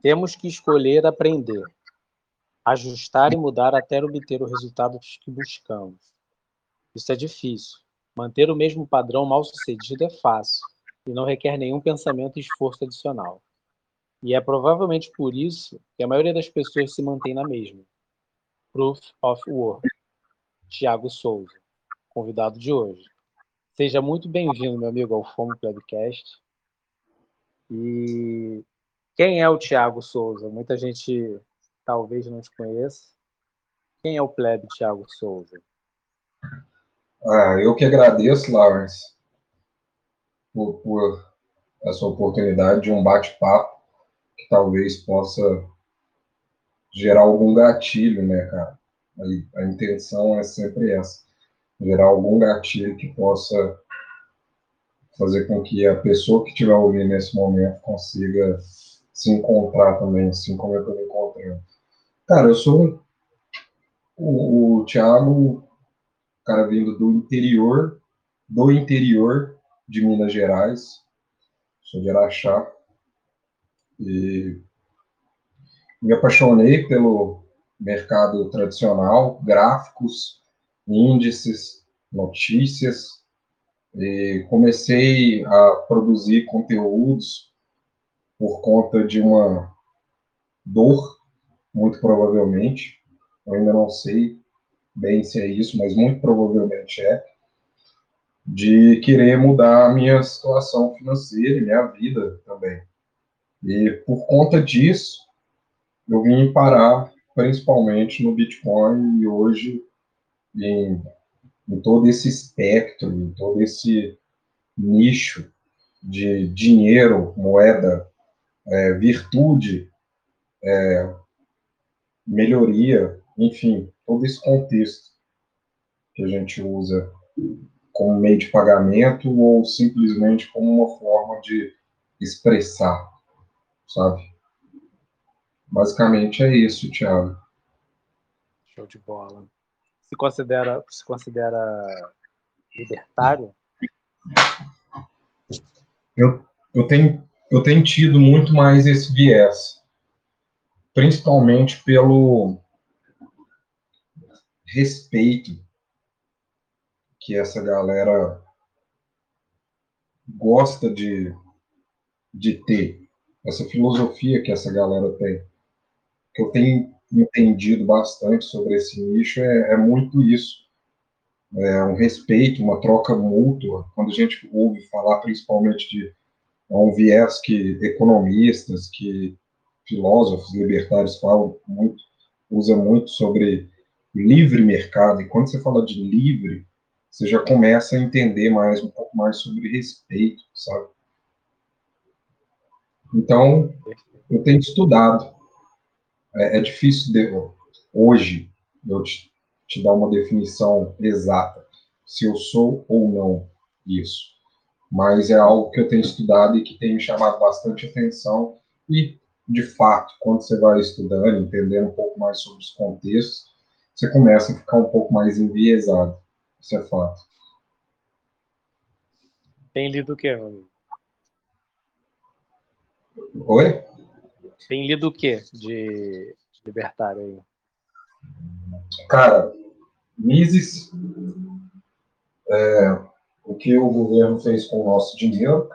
Temos que escolher aprender, ajustar e mudar até obter o resultado que buscamos. Isso é difícil. Manter o mesmo padrão mal sucedido é fácil e não requer nenhum pensamento e esforço adicional. E é provavelmente por isso que a maioria das pessoas se mantém na mesma. Proof of Work. Tiago Souza, convidado de hoje. Seja muito bem-vindo, meu amigo, ao Fomo Podcast. E quem é o Tiago Souza? Muita gente talvez não te conheça. Quem é o plebe Tiago Souza? Ah, eu que agradeço, Lawrence, por, por essa oportunidade de um bate-papo que talvez possa gerar algum gatilho, né, cara? A, a intenção é sempre essa, gerar algum gatilho que possa fazer com que a pessoa que estiver ouvindo nesse momento consiga se encontrar também, assim como eu estou me encontrando. Cara, eu sou o, o Thiago, cara vindo do interior, do interior de Minas Gerais, sou de Araxá, e me apaixonei pelo mercado tradicional, gráficos, índices, notícias, e comecei a produzir conteúdos por conta de uma dor, muito provavelmente, eu ainda não sei bem se é isso, mas muito provavelmente é, de querer mudar a minha situação financeira minha vida também. E por conta disso, eu vim parar principalmente no Bitcoin e hoje em, em todo esse espectro, em todo esse nicho de dinheiro, moeda, é, virtude, é, melhoria, enfim, todo esse contexto que a gente usa como meio de pagamento ou simplesmente como uma forma de expressar, sabe? Basicamente é isso, Thiago. Show de bola. Se considera, se considera libertário? Eu, eu, tenho, eu tenho tido muito mais esse viés, principalmente pelo respeito que essa galera gosta de, de ter, essa filosofia que essa galera tem que eu tenho entendido bastante sobre esse nicho é, é muito isso. É um respeito, uma troca mútua. Quando a gente ouve falar principalmente de um viés que economistas, que filósofos libertários falam muito, usa muito sobre livre mercado. E quando você fala de livre, você já começa a entender mais um pouco mais sobre respeito, sabe? Então, eu tenho estudado é, é difícil de, hoje eu te, te dar uma definição exata se eu sou ou não isso. Mas é algo que eu tenho estudado e que tem me chamado bastante atenção e, de fato, quando você vai estudando, entendendo um pouco mais sobre os contextos, você começa a ficar um pouco mais enviesado. Isso é fato. Tem lido o quê, meu amigo? Oi? Tem lido o quê de, de libertário aí? Cara, Mises, é, o que o governo fez com o nosso dinheiro.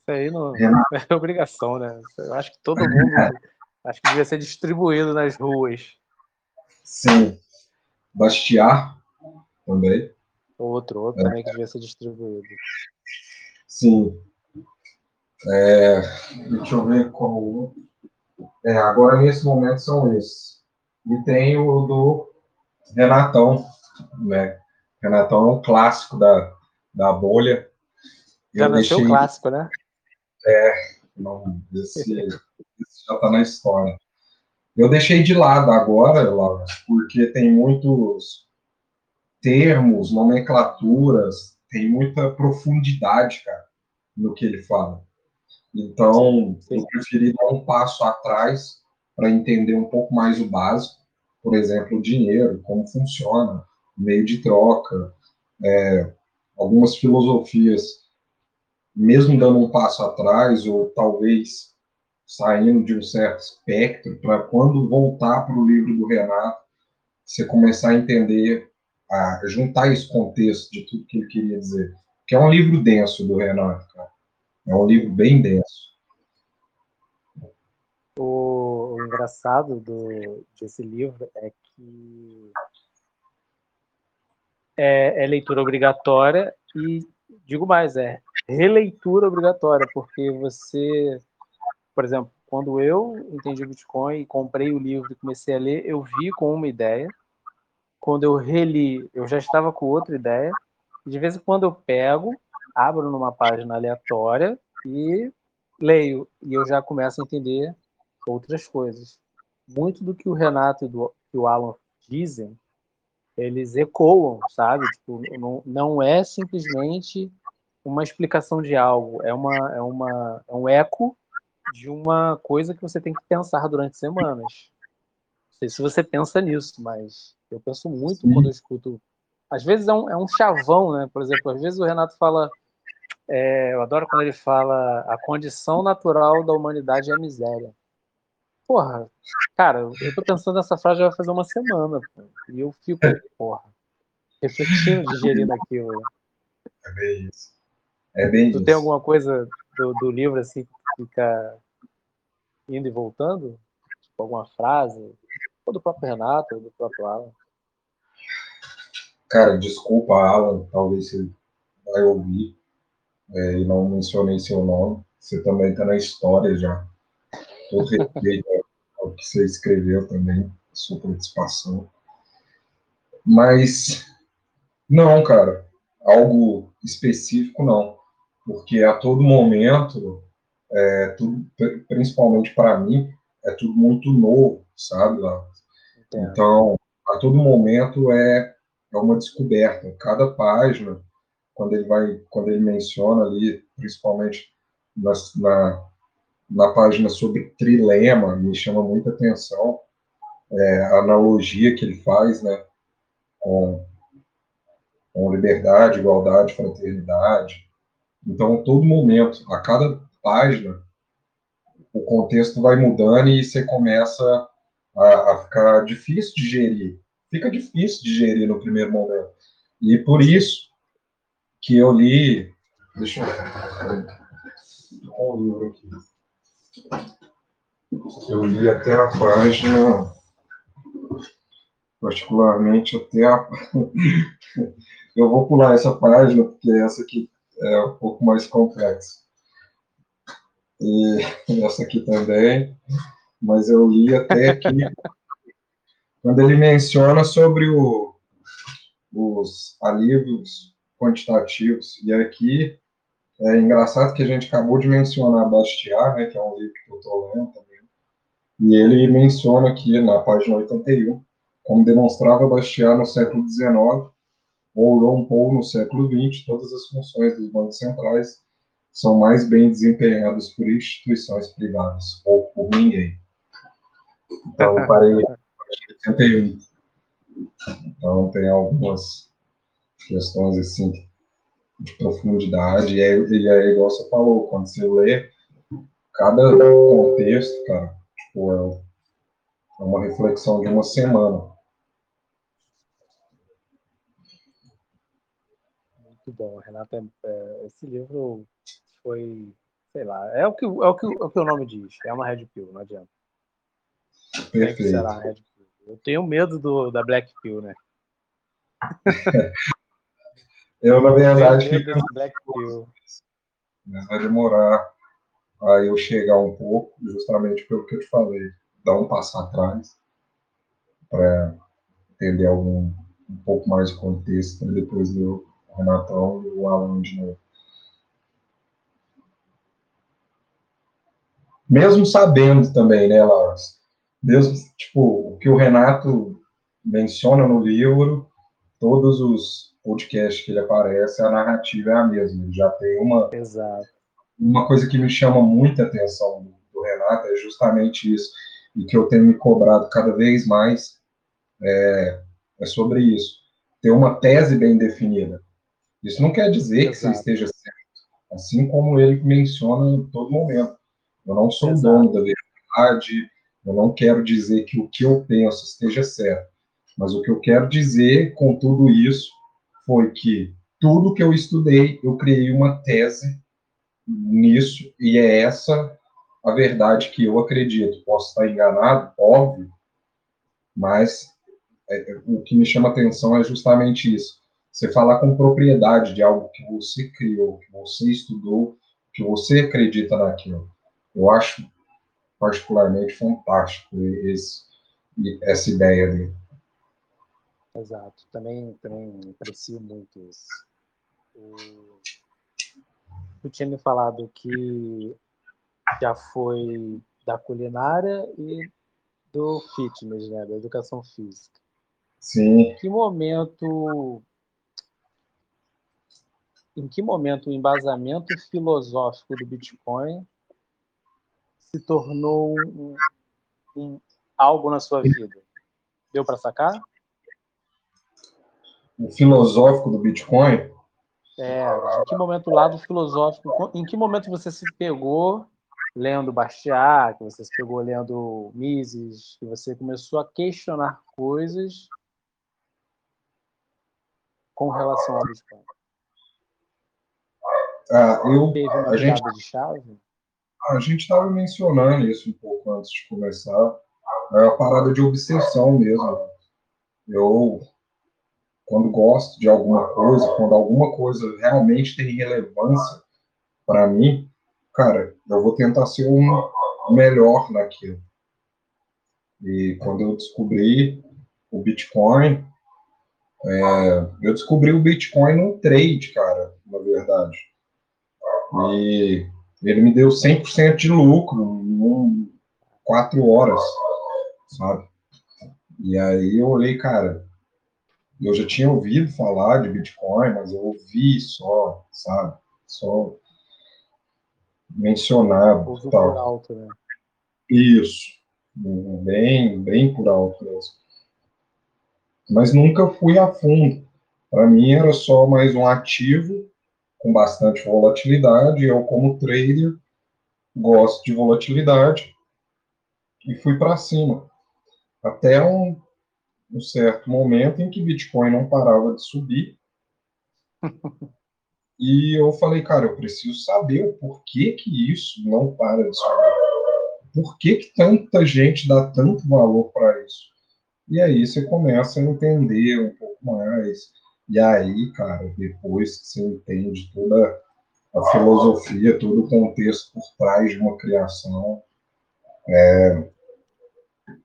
Isso aí não é obrigação, né? Eu acho que todo mundo acho que devia ser distribuído nas ruas. Sim. Bastiar também. Outro, outro é. também que devia ser distribuído. Sim. É, deixa eu ver qual. É, agora, nesse momento, são esses. E tem o do Renatão. Né? Renatão é um clássico da, da bolha. Eu já deixei... clássico, né? É, não, esse, esse já está na história. Eu deixei de lado agora, Laura, porque tem muitos termos, nomenclaturas, tem muita profundidade, cara, no que ele fala. Então, eu preferi dar um passo atrás para entender um pouco mais o básico, por exemplo, o dinheiro, como funciona, meio de troca, é, algumas filosofias, mesmo dando um passo atrás, ou talvez saindo de um certo espectro, para quando voltar para o livro do Renato, você começar a entender, a juntar esse contexto de tudo que ele queria dizer. Que é um livro denso do Renato, cara. É um livro bem denso. O, engraçado do, desse livro é que é, é leitura obrigatória e, digo mais, é releitura obrigatória, porque você, por exemplo, quando eu entendi Bitcoin e comprei o livro e comecei a ler, eu vi com uma ideia. Quando eu reli, eu já estava com outra ideia. De vez em quando eu pego, abro numa página aleatória e leio. E eu já começo a entender outras coisas. Muito do que o Renato e do, o Alan dizem, eles ecoam, sabe? Tipo, não, não é simplesmente uma explicação de algo, é, uma, é, uma, é um eco de uma coisa que você tem que pensar durante semanas. Não sei se você pensa nisso, mas eu penso muito Sim. quando eu escuto. Às vezes é um, é um chavão, né? Por exemplo, às vezes o Renato fala. É, eu adoro quando ele fala a condição natural da humanidade é a miséria. Porra, cara, eu tô pensando nessa frase já vai fazer uma semana, pô, e eu fico, porra, refletindo, digerindo aquilo. É bem isso. É bem tu isso. tem alguma coisa do, do livro assim que fica indo e voltando? Tipo, alguma frase? Ou do próprio Renato, ou do próprio Alan? Cara, desculpa, Alan, talvez você vai ouvir, é, e não mencionei seu nome. Você também está na história já. Todo respeito ao que você escreveu também, sua participação. Mas, não, cara, algo específico não, porque a todo momento, é, tudo, principalmente para mim, é tudo muito novo, sabe, lá. Então, a todo momento é, é uma descoberta. Cada página, quando ele vai, quando ele menciona ali, principalmente na na página sobre trilema, me chama muita atenção é, a analogia que ele faz, né, com, com liberdade, igualdade, fraternidade. Então, todo momento, a cada página, o contexto vai mudando e você começa a, a ficar difícil de gerir. Fica difícil de gerir no primeiro momento. E por isso que eu li. Deixa eu o livro aqui. Eu li até a página, particularmente até a. Eu vou pular essa página, porque essa aqui é um pouco mais complexa. E essa aqui também, mas eu li até aqui, quando ele menciona sobre o, os alívios quantitativos. E aqui é engraçado que a gente acabou de mencionar Bastiat, né, que é um livro que eu estou lendo também, e ele menciona aqui na página 81 como demonstrava Bastiat no século XIX ou Ron Paul no século XX, todas as funções dos bancos centrais são mais bem desempenhadas por instituições privadas ou por ninguém. Então, parei em 81. Então, tem algumas questões assim que de profundidade, e é, e é igual você falou, quando você lê cada contexto, cara, tipo, é, é uma reflexão de uma semana. Muito bom, Renato. É, é, esse livro foi, sei lá, é o que, é o que, é o, que o nome diz, é uma Red Pill, não adianta. Perfeito. Será Red Pill. Eu tenho medo do, da Black Pill, né? Eu, na verdade, fico... Mas vai demorar a eu chegar um pouco, justamente pelo que eu te falei, dar um passo atrás para entender algum um pouco mais de contexto, e depois eu, o Renatão e o Alan de novo. Mesmo sabendo também, né, Laura? Mesmo, tipo, o que o Renato menciona no livro, todos os podcast que ele aparece, a narrativa é a mesma. Ele já tem uma. Exato. Uma coisa que me chama muita atenção do, do Renato é justamente isso, e que eu tenho me cobrado cada vez mais é, é sobre isso. Ter uma tese bem definida. Isso não quer dizer Exato. que você esteja certo, assim como ele menciona em todo momento. Eu não sou o dono da verdade, eu não quero dizer que o que eu penso esteja certo. Mas o que eu quero dizer com tudo isso foi que tudo que eu estudei, eu criei uma tese nisso, e é essa a verdade que eu acredito. Posso estar enganado, óbvio, mas é, é, o que me chama atenção é justamente isso. Você falar com propriedade de algo que você criou, que você estudou, que você acredita naquilo. Eu acho particularmente fantástico esse, essa ideia dele. Exato, também, também aprecio muito isso. Tu tinha me falado que já foi da culinária e do fitness, né, da educação física. Sim. Em que momento em que momento o embasamento filosófico do Bitcoin se tornou um, um, algo na sua vida? Deu para sacar? O filosófico do Bitcoin? É, em que momento o lado filosófico, em que momento você se pegou lendo Bastiat, que você se pegou lendo Mises, que você começou a questionar coisas com relação ao Bitcoin? Ah, eu, a gente? A gente estava mencionando isso um pouco antes de começar. É uma parada de obsessão mesmo. Eu, quando gosto de alguma coisa, quando alguma coisa realmente tem relevância para mim, cara, eu vou tentar ser um melhor naquilo. E quando eu descobri o Bitcoin, é, eu descobri o Bitcoin no trade, cara, na verdade. E ele me deu 100% de lucro em quatro horas, sabe? E aí eu olhei, cara, eu já tinha ouvido falar de Bitcoin, mas eu ouvi só, sabe? Só mencionado. Tal. por alto, né? Isso. Bem, bem por alto mesmo. Mas nunca fui a fundo. Para mim era só mais um ativo com bastante volatilidade. Eu, como trader, gosto de volatilidade e fui para cima. Até um, um, certo momento em que Bitcoin não parava de subir. e eu falei, cara, eu preciso saber o porquê que isso não para de subir. Por que, que tanta gente dá tanto valor para isso? E aí você começa a entender um pouco mais e aí, cara, depois que você entende toda a filosofia, todo o contexto por trás de uma criação, é,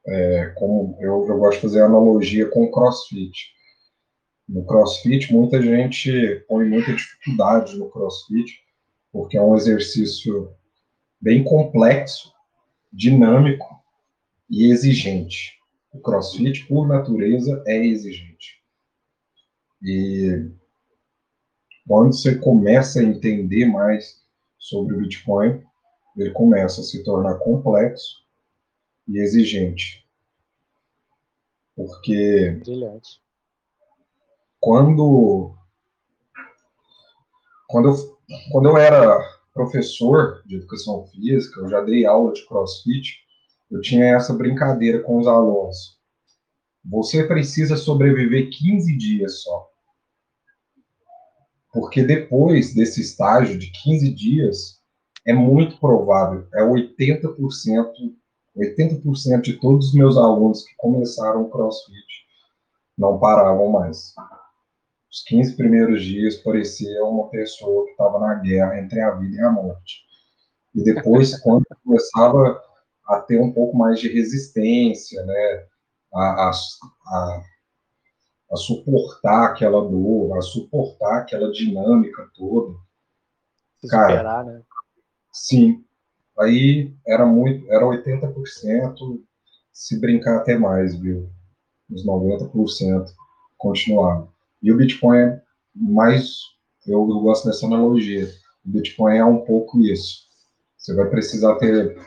é, como eu, eu gosto de fazer analogia com o CrossFit. No CrossFit, muita gente põe muita dificuldade no CrossFit, porque é um exercício bem complexo, dinâmico e exigente. O CrossFit, por natureza, é exigente. E quando você começa a entender mais sobre o Bitcoin, ele começa a se tornar complexo e exigente. Porque Brilhante. quando quando eu, quando eu era professor de educação física, eu já dei aula de crossfit, eu tinha essa brincadeira com os alunos. Você precisa sobreviver 15 dias só. Porque depois desse estágio de 15 dias, é muito provável, é 80%, 80% de todos os meus alunos que começaram o CrossFit não paravam mais. Os 15 primeiros dias parecia uma pessoa que estava na guerra entre a vida e a morte. E depois, quando começava a ter um pouco mais de resistência, né, a, a, a a suportar aquela dor, a suportar aquela dinâmica toda. Se Cara, superar, né? Sim. Aí era muito, era 80%, se brincar até mais, viu? Os 90% continuavam. E o Bitcoin é mais, eu, eu gosto dessa analogia. O Bitcoin é um pouco isso. Você vai precisar ter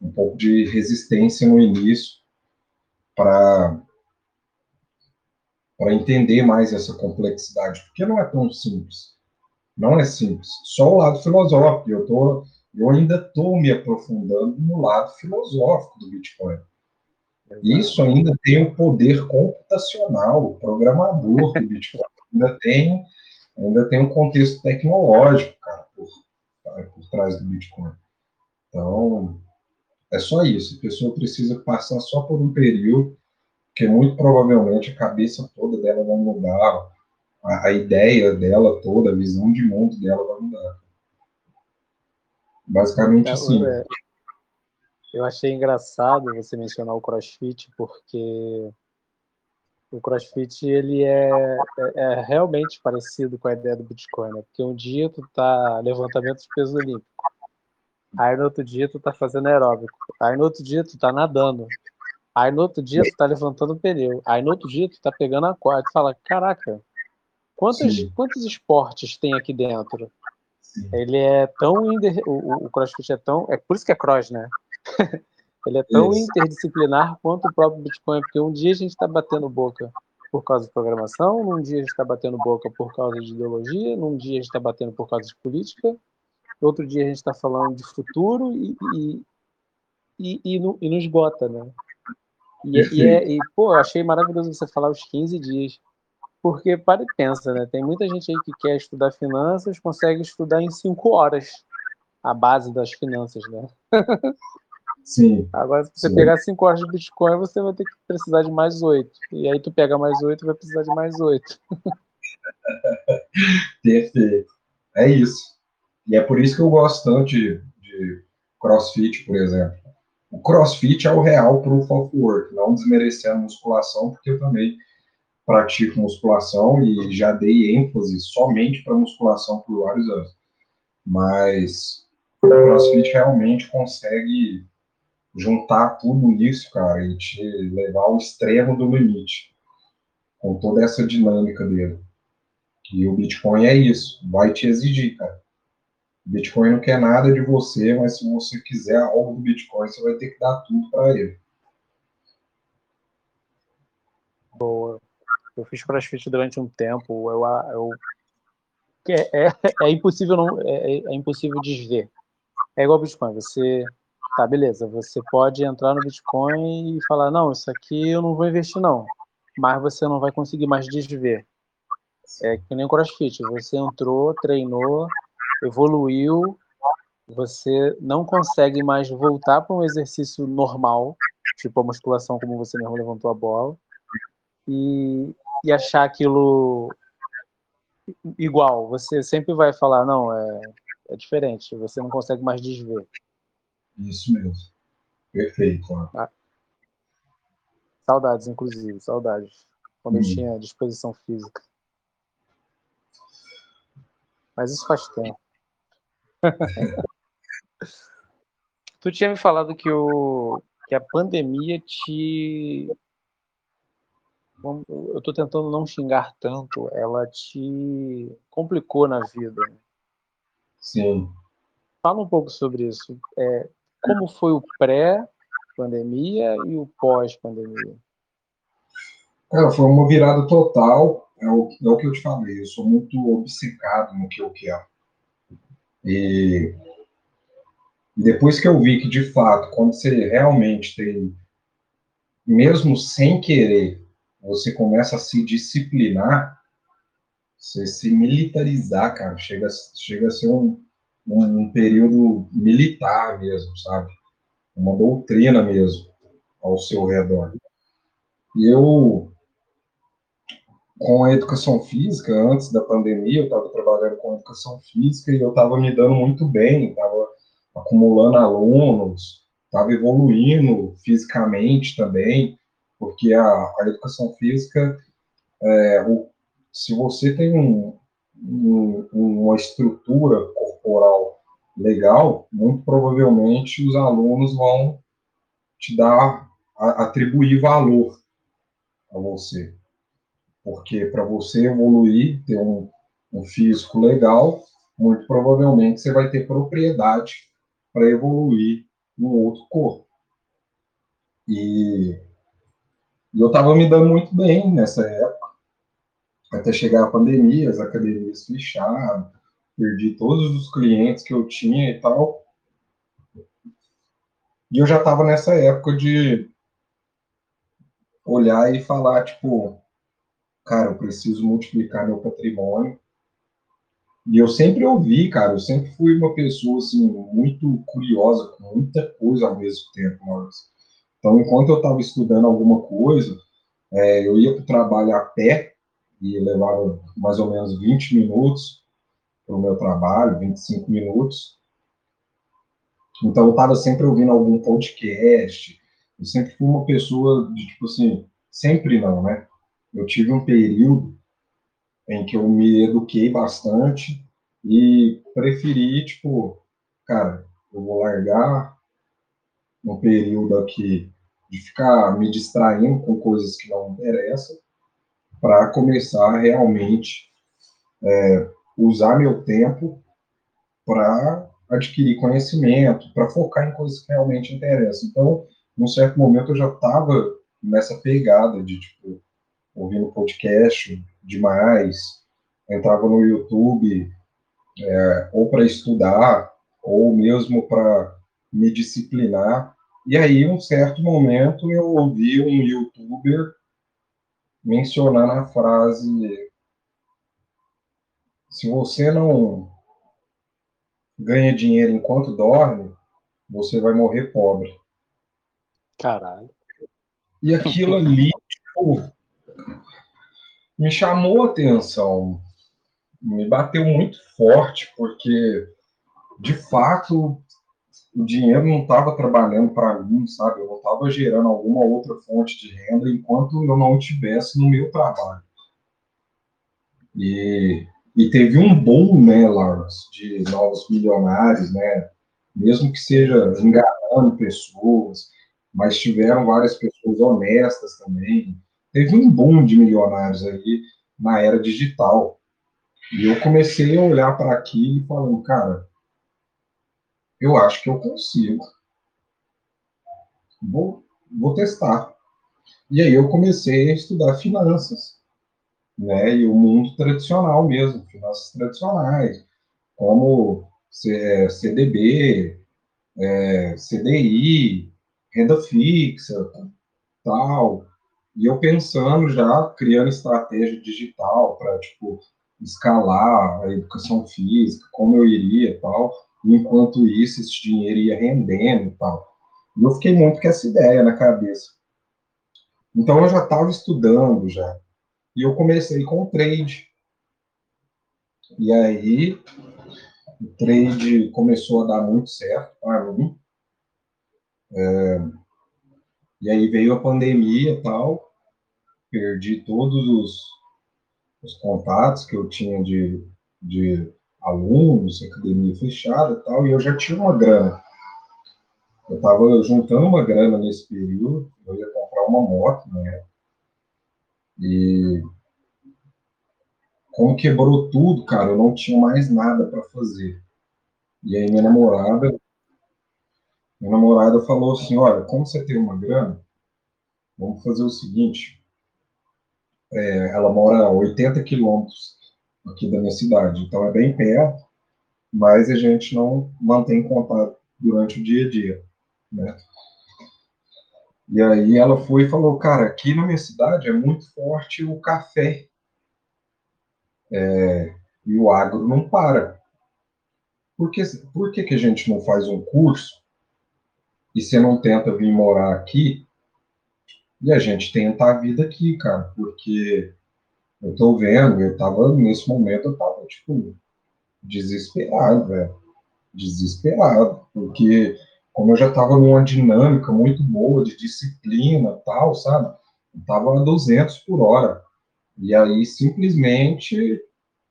um pouco de resistência no início para para entender mais essa complexidade, porque não é tão simples. Não é simples. Só o lado filosófico. Eu estou eu ainda estou me aprofundando no lado filosófico do Bitcoin. Isso ainda tem o poder computacional, programador do Bitcoin. Ainda tem, ainda tem um contexto tecnológico, cara, por, por trás do Bitcoin. Então, é só isso. A pessoa precisa passar só por um período, que muito provavelmente a cabeça toda dela vai mudar, a, a ideia dela toda, a visão de mundo dela vai mudar. Basicamente é, assim. É, eu achei engraçado você mencionar o CrossFit, porque o CrossFit ele é, é, é, realmente parecido com a ideia do Bitcoin, né? Porque um dia tu tá levantamento de peso olímpico, aí no outro dia tu tá fazendo aeróbico, aí no outro dia tu tá nadando, aí no outro dia tu tá levantando pneu, aí no outro dia tu tá pegando a corda, tu fala, caraca, quantos, quantos esportes tem aqui dentro? Ele é tão inter... o, o CrossFit é tão é por isso que é cross, né? ele é tão isso. interdisciplinar quanto o próprio Bitcoin, porque um dia a gente está batendo boca por causa de programação, num dia a gente está batendo boca por causa de ideologia, num dia a gente está batendo por causa de política, outro dia a gente está falando de futuro e, e, e, e, não, e não esgota, né? E, e, é, e, pô, achei maravilhoso você falar os 15 dias. Porque, para e pensa, né? Tem muita gente aí que quer estudar finanças, consegue estudar em cinco horas a base das finanças, né? Sim. Agora, se você sim. pegar cinco horas de Bitcoin, você vai ter que precisar de mais oito. E aí tu pega mais oito, vai precisar de mais oito. Perfeito. É isso. E é por isso que eu gosto tanto de, de CrossFit, por exemplo. O CrossFit é o real proof of work, não desmerecendo a musculação, porque eu também pratico musculação e já dei ênfase somente para musculação por vários anos. Mas o CrossFit realmente consegue juntar tudo isso, cara, e te levar ao extremo do limite, com toda essa dinâmica dele. E o Bitcoin é isso, vai te exigir, cara. O Bitcoin não quer nada de você, mas se você quiser algo do Bitcoin, você vai ter que dar tudo para ele. Boa. Eu fiz crossfit durante um tempo. Eu, eu é, é, é impossível não é, é, impossível desver. É igual Bitcoin. Você tá beleza. Você pode entrar no Bitcoin e falar não, isso aqui eu não vou investir não. Mas você não vai conseguir mais desver. É que nem o CrossFit. Você entrou, treinou, evoluiu. Você não consegue mais voltar para um exercício normal, tipo a musculação, como você mesmo levantou a bola e, e achar aquilo igual. Você sempre vai falar, não, é, é diferente, você não consegue mais desver. Isso mesmo. Perfeito. Ah. Saudades, inclusive, saudades. Quando hum. eu tinha disposição física. Mas isso faz tempo. tu tinha me falado que, o, que a pandemia te eu estou tentando não xingar tanto, ela te complicou na vida. Né? Sim. Fala um pouco sobre isso. É, como foi o pré-pandemia e o pós-pandemia? É, foi uma virada total. É o, é o que eu te falei. Eu sou muito obcecado no que eu quero. E depois que eu vi que, de fato, quando você realmente tem, mesmo sem querer, você começa a se disciplinar, você se militarizar, cara, chega, chega a ser um, um, um período militar mesmo, sabe? Uma doutrina mesmo ao seu redor. E eu, com a educação física, antes da pandemia, eu estava trabalhando com educação física e eu estava me dando muito bem, estava acumulando alunos, estava evoluindo fisicamente também porque a, a educação física, é, o, se você tem um, um, uma estrutura corporal legal, muito provavelmente os alunos vão te dar, a, atribuir valor a você. Porque para você evoluir, ter um, um físico legal, muito provavelmente você vai ter propriedade para evoluir no outro corpo. E e eu estava me dando muito bem nessa época, até chegar a pandemia, as academias fecharam, perdi todos os clientes que eu tinha e tal. E eu já estava nessa época de olhar e falar, tipo, cara, eu preciso multiplicar meu patrimônio. E eu sempre ouvi, cara, eu sempre fui uma pessoa, assim, muito curiosa, com muita coisa ao mesmo tempo, Maurício. Então, enquanto eu estava estudando alguma coisa, é, eu ia para o trabalho a pé, e levava mais ou menos 20 minutos para o meu trabalho, 25 minutos. Então, eu estava sempre ouvindo algum podcast, eu sempre fui uma pessoa de, tipo assim, sempre não, né? Eu tive um período em que eu me eduquei bastante e preferi, tipo, cara, eu vou largar um período aqui de ficar me distraindo com coisas que não interessam para começar realmente é, usar meu tempo para adquirir conhecimento, para focar em coisas que realmente interessam. Então, num certo momento eu já estava nessa pegada de tipo ouvindo podcast demais, entrava no YouTube é, ou para estudar ou mesmo para me disciplinar. E aí, um certo momento, eu ouvi um youtuber mencionar a frase: se você não ganha dinheiro enquanto dorme, você vai morrer pobre. Caralho. E aquilo ali, tipo, me chamou a atenção, me bateu muito forte, porque, de fato, o dinheiro não estava trabalhando para mim, sabe? Eu não estava gerando alguma outra fonte de renda enquanto eu não estivesse no meu trabalho. E, e teve um boom, né, Lawrence, de novos milionários, né? Mesmo que seja enganando pessoas, mas tiveram várias pessoas honestas também. Teve um boom de milionários aí na era digital. E eu comecei a olhar para aquilo e falando, cara, eu acho que eu consigo. Vou, vou testar. E aí eu comecei a estudar finanças, né? E o mundo tradicional mesmo, finanças tradicionais, como CDB, é, CDI, renda fixa, tal. E eu pensando já, criando estratégia digital para, tipo, escalar a educação física, como eu iria tal enquanto isso, esse dinheiro ia rendendo e tal. E eu fiquei muito com essa ideia na cabeça. Então eu já estava estudando já. E eu comecei com o trade. E aí o trade começou a dar muito certo para mim. É, e aí veio a pandemia e tal. Perdi todos os, os contatos que eu tinha de, de alunos, academia fechada e tal, e eu já tinha uma grana. Eu estava juntando uma grana nesse período, eu ia comprar uma moto, né? E como quebrou tudo, cara, eu não tinha mais nada para fazer. E aí minha namorada, minha namorada falou assim, olha, como você tem uma grana, vamos fazer o seguinte, é, ela mora a 80 quilômetros aqui da minha cidade. Então é bem perto, mas a gente não mantém contato durante o dia a dia, né? E aí ela foi e falou, cara, aqui na minha cidade é muito forte o café. É, e o agro não para. Por, que, por que, que a gente não faz um curso e você não tenta vir morar aqui e a gente tenta a vida aqui, cara? Porque eu tô vendo, eu tava, nesse momento, eu tava, tipo, desesperado, velho. Desesperado. Porque, como eu já tava numa dinâmica muito boa de disciplina tal, sabe? Eu tava a 200 por hora. E aí, simplesmente,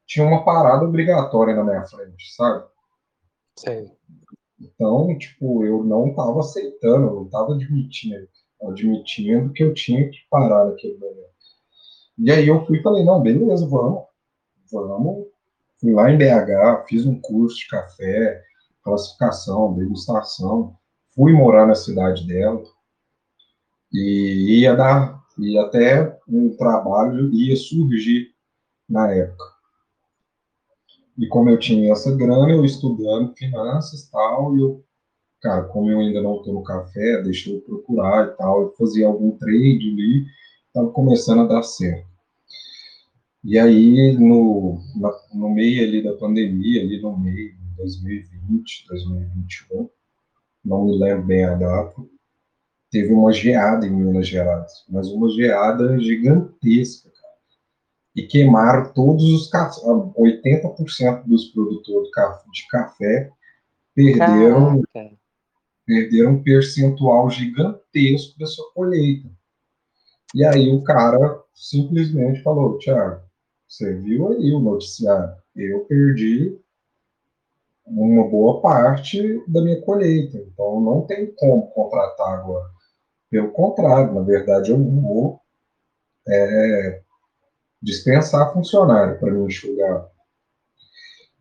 tinha uma parada obrigatória na minha frente, sabe? Sim. Então, tipo, eu não tava aceitando, eu não tava admitindo, admitindo que eu tinha que parar naquele momento. E aí eu fui e falei, não, beleza, vamos. Vamos. Fui lá em BH, fiz um curso de café, classificação, degustação. Fui morar na cidade dela. E ia dar, e até um trabalho ia surgir na época. E como eu tinha essa grana, eu estudando finanças e tal, e eu cara, como eu ainda não estou no café, deixa eu procurar e tal. Eu fazia algum trade ali, estava começando a dar certo. E aí, no, no meio ali da pandemia, ali no meio de 2020, 2021, não me lembro bem a data, teve uma geada em Minas Gerais, mas uma geada gigantesca, cara. E queimaram todos os cafés, 80% dos produtores de café perderam, perderam um percentual gigantesco da sua colheita. E aí o cara simplesmente falou, Tiago, você viu aí o noticiário, eu perdi uma boa parte da minha colheita, então não tem como contratar agora. Pelo contrário, na verdade, eu vou é, dispensar funcionário para me enxugar.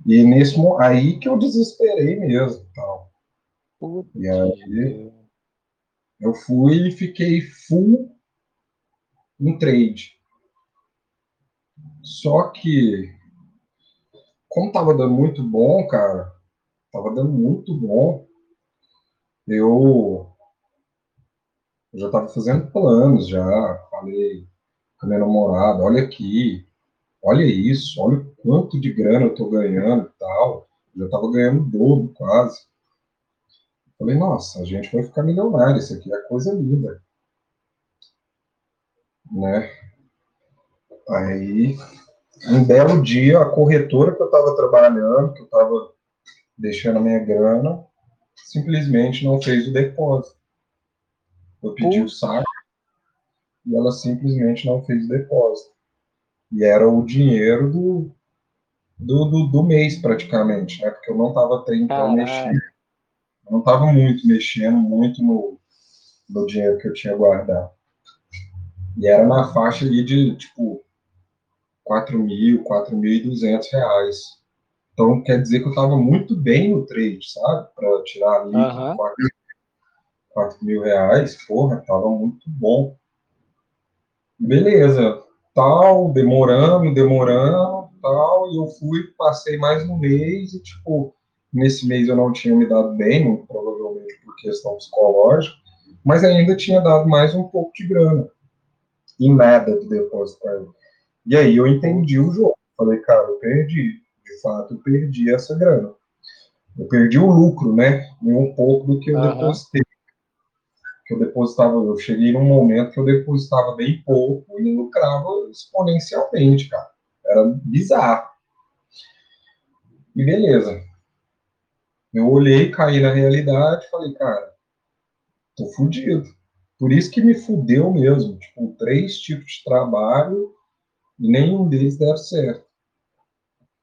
E nesse aí que eu desesperei mesmo, tal. E aí eu fui e fiquei full em trade. Só que como tava dando muito bom, cara, tava dando muito bom. Eu, já tava fazendo planos já, falei com a minha namorada, olha aqui, olha isso, olha o quanto de grana eu tô ganhando e tal. Eu já tava ganhando dobro quase. Falei, nossa, a gente vai ficar milionário, isso aqui é coisa linda. Né? Aí, um belo dia, a corretora que eu estava trabalhando, que eu estava deixando a minha grana, simplesmente não fez o depósito. Eu pedi o saque e ela simplesmente não fez o depósito. E era o dinheiro do, do, do, do mês, praticamente, né? Porque eu não estava até então mexendo. Eu não estava muito mexendo muito no, no dinheiro que eu tinha guardado. E era na faixa ali de, tipo, 4 mil, 4.200 reais. Então, quer dizer que eu estava muito bem no trade, sabe? Para tirar ali uhum. 4, 4 mil reais, porra, estava muito bom. Beleza, tal, demorando, demorando, tal, e eu fui, passei mais um mês e, tipo, nesse mês eu não tinha me dado bem, provavelmente por questão psicológica, mas ainda tinha dado mais um pouco de grana. E nada de depósito para. E aí eu entendi o jogo. Falei, cara, eu perdi. De fato, eu perdi essa grana. Eu perdi o lucro, né? E um pouco do que eu uhum. depositei. Que eu depositava, eu cheguei num momento que eu depositava bem pouco e lucrava exponencialmente, cara. Era bizarro. E beleza. Eu olhei, caí na realidade, falei, cara, tô fudido. Por isso que me fudeu mesmo. Tipo, três tipos de trabalho e nenhum deles deram certo.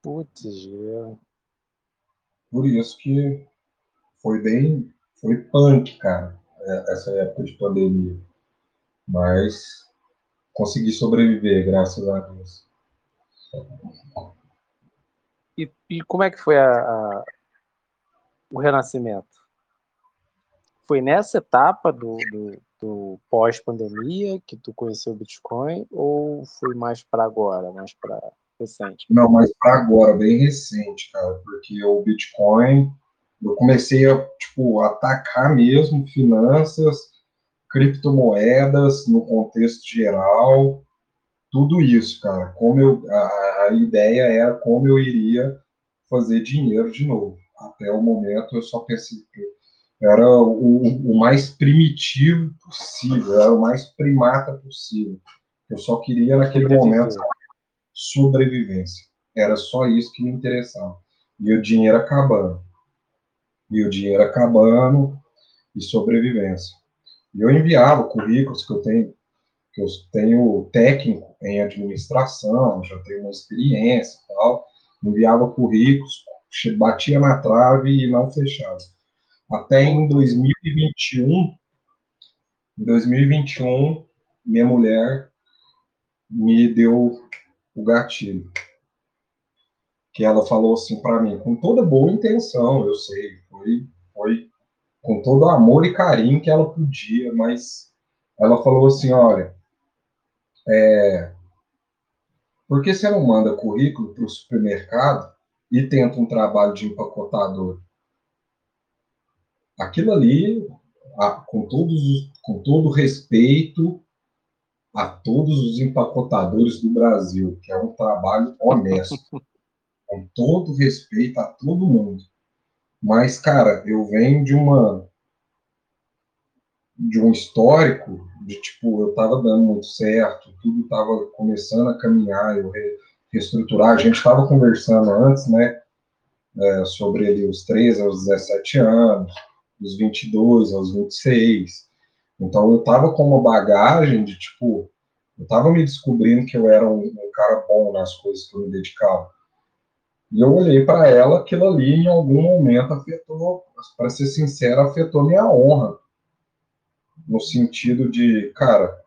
Putz, Por isso que foi bem, foi punk, cara, é, essa época de pandemia. Mas consegui sobreviver, graças a Deus. E, e como é que foi a, a, o renascimento? Foi nessa etapa do, do, do pós-pandemia que tu conheceu o Bitcoin ou foi mais para agora, mais para recente? Não, mais para agora, bem recente, cara, porque o Bitcoin eu comecei a tipo atacar mesmo finanças, criptomoedas no contexto geral, tudo isso, cara. Como eu a, a ideia era como eu iria fazer dinheiro de novo. Até o momento eu só pensei era o, o mais primitivo possível, era o mais primata possível. Eu só queria, naquele momento, sobrevivência. Era só isso que me interessava. E o dinheiro acabando. E o dinheiro acabando e sobrevivência. E eu enviava currículos que eu tenho, que eu tenho técnico em administração, já tenho uma experiência e tal. Enviava currículos, batia na trave e não fechava até em 2021, em 2021, minha mulher me deu o gatilho. Que ela falou assim para mim, com toda boa intenção, eu sei, foi, foi com todo amor e carinho que ela podia, mas ela falou assim, olha, é, por que você não manda currículo para o supermercado e tenta um trabalho de empacotador? Aquilo ali, a, com, todos, com todo respeito a todos os empacotadores do Brasil, que é um trabalho honesto, com todo respeito a todo mundo. Mas, cara, eu venho de uma de um histórico de tipo, eu estava dando muito certo, tudo estava começando a caminhar, eu re, reestruturar. A gente estava conversando antes, né, é, sobre ali os 13 aos 17 anos, dos 22 aos 26. Então eu estava com uma bagagem de tipo, eu estava me descobrindo que eu era um, um, cara bom nas coisas que eu me dedicava. E eu olhei para ela, aquilo ali em algum momento afetou, para ser sincero, afetou minha honra. No sentido de, cara,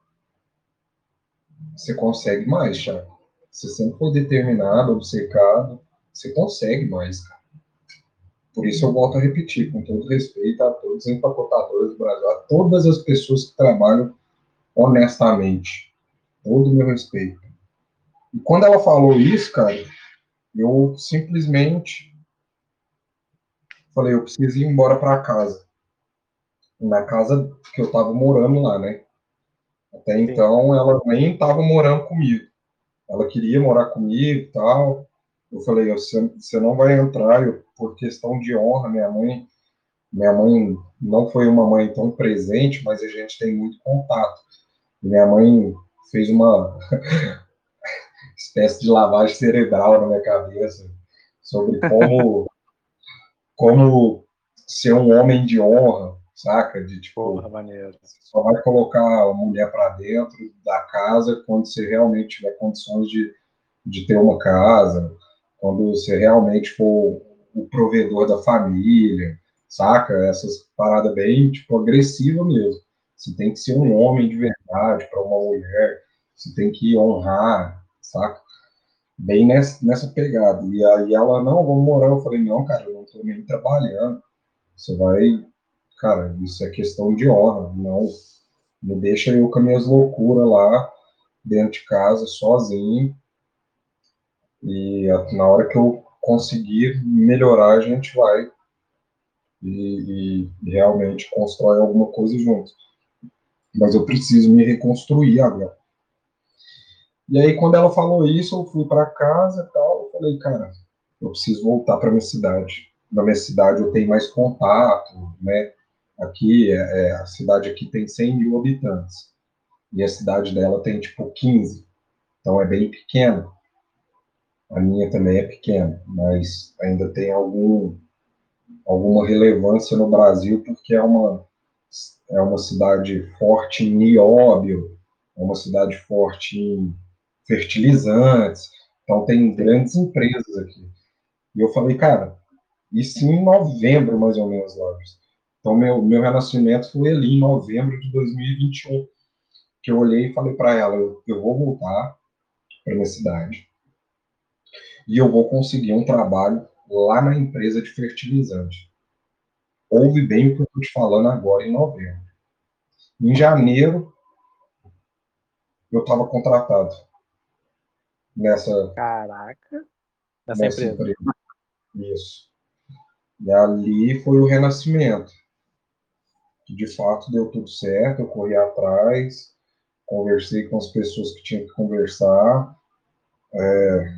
você consegue mais, Thiago. Você sempre foi determinado, obcecado, você consegue mais, cara. Por isso eu volto a repetir, com todo respeito a todos os empacotadores do Brasil, a todas as pessoas que trabalham honestamente. Todo o meu respeito. E quando ela falou isso, cara, eu simplesmente falei, eu preciso ir embora para casa. Na casa que eu estava morando lá, né? Até então ela nem estava morando comigo. Ela queria morar comigo e tal. Eu falei, você, você não vai entrar, eu, por questão de honra, minha mãe, minha mãe não foi uma mãe tão presente, mas a gente tem muito contato. Minha mãe fez uma espécie de lavagem cerebral na minha cabeça sobre como como ser um homem de honra, saca? De tipo, Porra, só vai colocar a mulher para dentro da casa quando você realmente tiver condições de, de ter uma casa, quando você realmente for o provedor da família, saca? Essas paradas bem, tipo, agressiva mesmo. Você tem que ser um homem de verdade para uma mulher, você tem que honrar, saca? Bem nessa, nessa pegada. E aí ela, não, vamos morar. Eu falei, não, cara, eu não tô nem trabalhando. Você vai cara, isso é questão de honra, não me deixa eu com as minhas loucuras lá dentro de casa, sozinho, e na hora que eu conseguir melhorar, a gente vai e, e realmente constrói alguma coisa junto. Mas eu preciso me reconstruir agora. E aí, quando ela falou isso, eu fui para casa e tal. Eu falei, cara, eu preciso voltar para minha cidade. Na minha cidade eu tenho mais contato, né? Aqui, é, é, a cidade aqui tem 100 mil habitantes. E a cidade dela tem, tipo, 15. Então, é bem pequeno. A minha também é pequena, mas ainda tem algum, alguma relevância no Brasil, porque é uma, é uma cidade forte em nióbio, é uma cidade forte em fertilizantes. Então, tem grandes empresas aqui. E eu falei, cara, isso em novembro, mais ou menos, Lopes. Então, meu, meu renascimento foi ali em novembro de 2021, que eu olhei e falei para ela: eu, eu vou voltar para minha cidade e eu vou conseguir um trabalho lá na empresa de fertilizante. Ouve bem o que eu estou te falando agora em novembro. Em janeiro, eu estava contratado nessa. Caraca! Nessa, nessa empresa. empresa. Isso. E ali foi o renascimento que de fato deu tudo certo, eu corri atrás, conversei com as pessoas que tinha que conversar, é,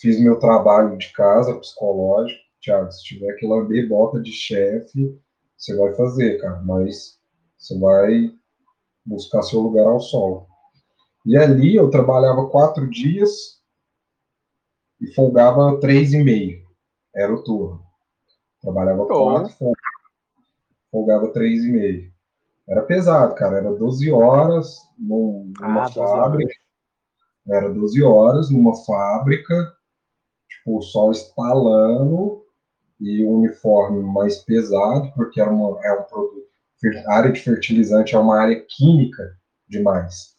fiz meu trabalho de casa psicológico. Tiago, se tiver que lamber bota de chefe, você vai fazer, cara, mas você vai buscar seu lugar ao sol. E ali eu trabalhava quatro dias e folgava três e meio. Era o turno. Trabalhava quatro, folgava três e meio. Era pesado, cara. Era 12 horas numa ah, fábrica. Era 12 horas numa fábrica, tipo, o sol estalando e o uniforme mais pesado, porque era uma, é um produto. A área de fertilizante é uma área química demais,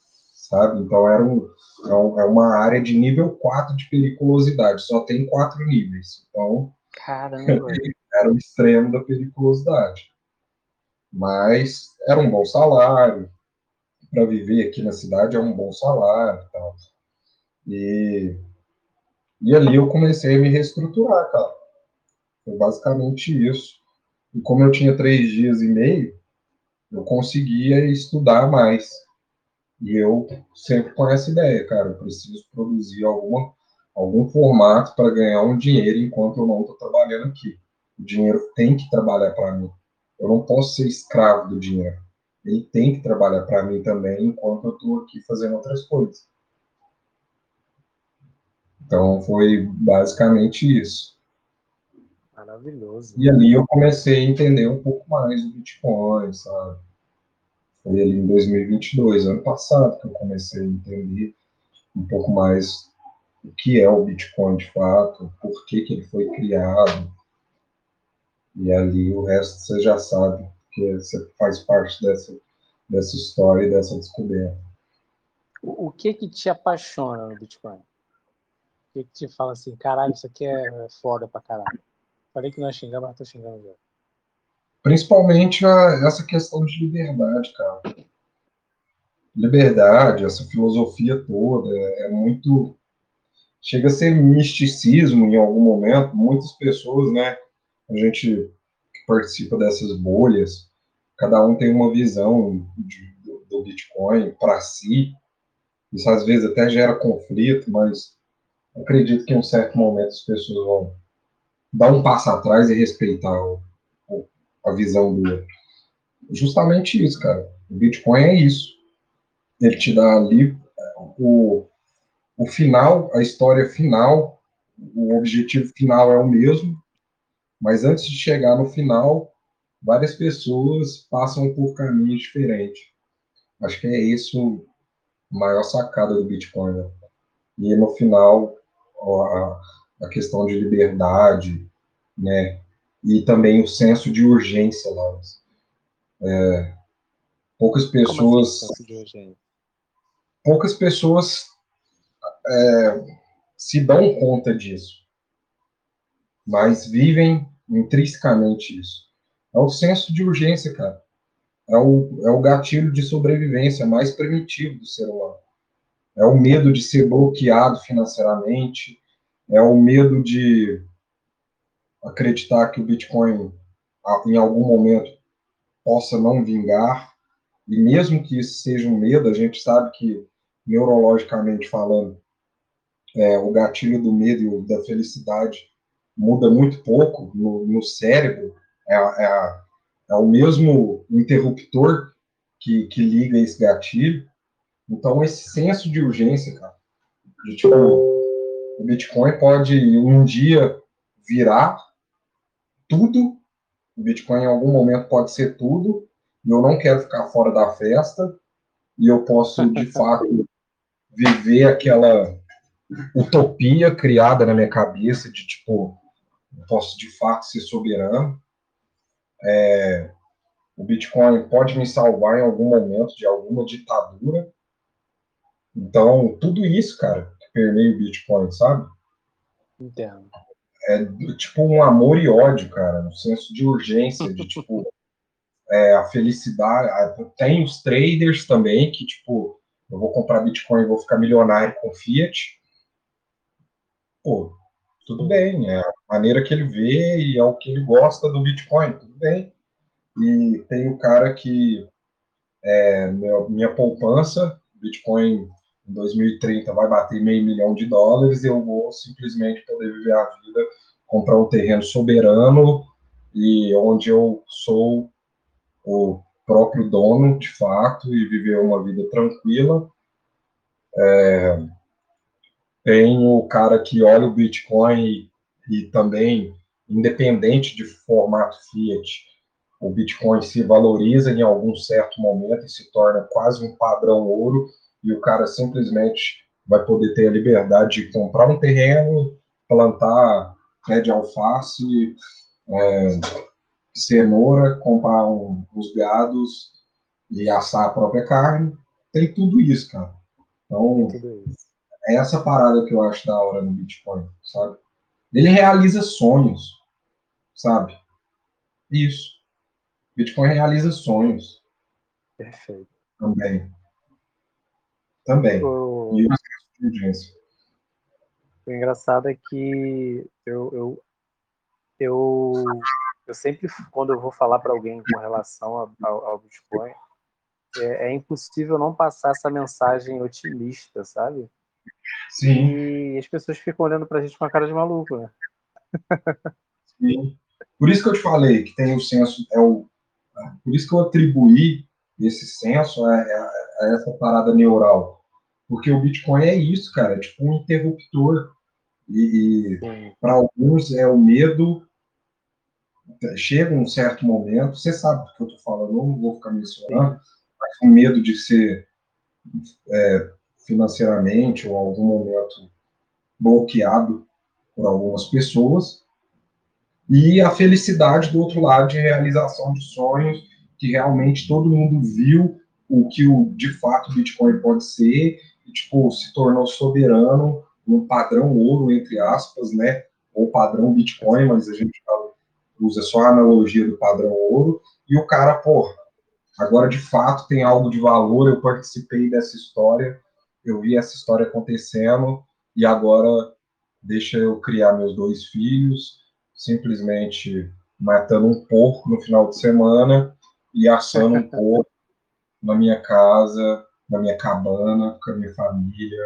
sabe? Então era um, é, é uma área de nível 4 de periculosidade, só tem quatro níveis. Então, Caramba. era o extremo da periculosidade mas era um bom salário. Para viver aqui na cidade é um bom salário e tal. E, e ali eu comecei a me reestruturar, cara. Foi basicamente isso. E como eu tinha três dias e meio, eu conseguia estudar mais. E eu sempre com essa ideia, cara, eu preciso produzir alguma, algum formato para ganhar um dinheiro enquanto eu não estou trabalhando aqui. O dinheiro tem que trabalhar para mim. Eu não posso ser escravo do dinheiro. Ele tem que trabalhar para mim também enquanto eu estou aqui fazendo outras coisas. Então foi basicamente isso. Maravilhoso. E ali eu comecei a entender um pouco mais do Bitcoin, sabe? Foi ali em 2022, ano passado, que eu comecei a entender um pouco mais o que é o Bitcoin de fato, por que, que ele foi criado. E ali o resto você já sabe, porque você faz parte dessa, dessa história e dessa descoberta. O, que que te apaixona no Bitcoin? Que te fala assim, caralho, isso aqui é foda pra caralho? Falei que não ia xingar, mas tô xingando já. Principalmente a, essa questão de liberdade, cara. Liberdade, essa filosofia toda, é muito. Chega a ser misticismo em algum momento. Muitas pessoas, né? A gente que participa dessas bolhas, cada um tem uma visão de, do, do Bitcoin para si. Isso às vezes até gera conflito, mas acredito que em um certo momento as pessoas vão dar um passo atrás e respeitar o, a visão do outro. Justamente isso, cara. O Bitcoin é isso. Ele te dá ali o, o final, a história final, o objetivo final é o mesmo, mas antes de chegar no final, várias pessoas passam por caminhos diferentes. Acho que é isso a maior sacada do Bitcoin. Né? E no final, a, a questão de liberdade, né? E também o senso de urgência lá. É, poucas assim, pessoas. Assim, poucas pessoas é, se dão conta disso, mas vivem intrinsecamente isso. É o senso de urgência, cara. É o, é o gatilho de sobrevivência mais primitivo do ser humano. É o medo de ser bloqueado financeiramente, é o medo de acreditar que o Bitcoin em algum momento possa não vingar, e mesmo que isso seja um medo, a gente sabe que, neurologicamente falando, é, o gatilho do medo e da felicidade muda muito pouco no, no cérebro, é, é, é, o mesmo interruptor que, que liga esse gatilho. Então, esse senso de urgência, cara, de tipo, o Bitcoin pode um dia virar tudo. O Bitcoin em algum momento pode ser tudo. E eu não quero ficar fora da festa. E eu posso, de fato, viver aquela utopia criada na minha cabeça de tipo, eu posso de fato ser soberano. É, o Bitcoin pode me salvar em algum momento de alguma ditadura. Então, tudo isso, cara, que permeia o Bitcoin, sabe? Entendo. É tipo um amor e ódio, cara, um senso de urgência, de tipo, é, a felicidade. Tem os traders também que, tipo, eu vou comprar Bitcoin e vou ficar milionário com Fiat. Pô, tudo bem, é a maneira que ele vê e é o que ele gosta do Bitcoin, tudo bem. E tem o cara que é, minha poupança, Bitcoin em 2030 vai bater meio milhão de dólares eu vou simplesmente poder viver a vida, comprar um terreno soberano e onde eu sou o próprio dono, de fato, e viver uma vida tranquila. É, tem o cara que olha o Bitcoin e, e também, independente de formato fiat, o Bitcoin se valoriza em algum certo momento e se torna quase um padrão ouro, e o cara simplesmente vai poder ter a liberdade de comprar um terreno, plantar pé de alface, é, cenoura, comprar um, uns gados e assar a própria carne. Tem tudo isso, cara. Então, é essa parada que eu acho da hora no Bitcoin, sabe? Ele realiza sonhos, sabe? Isso. Bitcoin realiza sonhos. Perfeito. Também. Também. O... E o engraçado é que eu, eu, eu, eu sempre, quando eu vou falar para alguém com relação ao, ao Bitcoin, é, é, impossível não passar essa mensagem otimista, sabe? Sim. E as pessoas ficam olhando para a gente com a cara de maluco, né? Sim. Por isso que eu te falei que tem o senso, é o, por isso que eu atribuí esse senso a, a, a essa parada neural. Porque o Bitcoin é isso, cara, é tipo um interruptor. E, e para alguns é o medo. Chega um certo momento, você sabe do que eu estou falando, não vou ficar mencionando, mas o medo de ser é, financeiramente ou algum momento bloqueado por algumas pessoas, e a felicidade do outro lado de realização de sonhos, que realmente todo mundo viu o que o, de fato o Bitcoin pode ser, e tipo, se tornou soberano, um padrão ouro, entre aspas, né? Ou padrão Bitcoin, mas a gente usa só a analogia do padrão ouro, e o cara, pô, agora de fato tem algo de valor, eu participei dessa história, eu vi essa história acontecendo, e agora deixa eu criar meus dois filhos, simplesmente matando um porco no final de semana e assando um porco na minha casa, na minha cabana, com a minha família,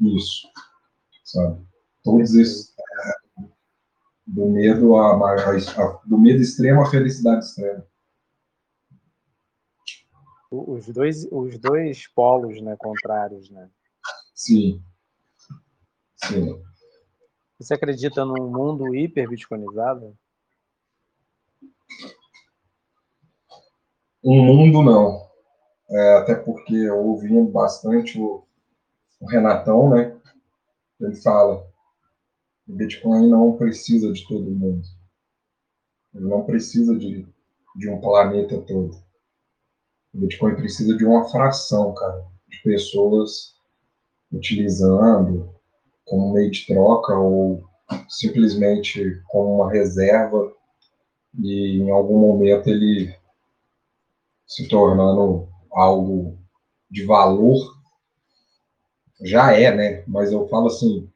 isso, sabe? Todos esses do medo a, a, a, do medo extremo à felicidade extrema. Os dois, os dois polos, né, contrários, né? Sim. Sim. Você acredita num mundo hiper bitcoinizado? Um mundo não. É, até porque eu ouvi bastante o, o Renatão, né? Ele fala: o Bitcoin não precisa de todo mundo. Ele não precisa de, de um planeta todo. O Bitcoin precisa de uma fração, cara, de pessoas utilizando como meio de troca ou simplesmente como uma reserva e em algum momento ele se tornando algo de valor já é, né? Mas eu falo assim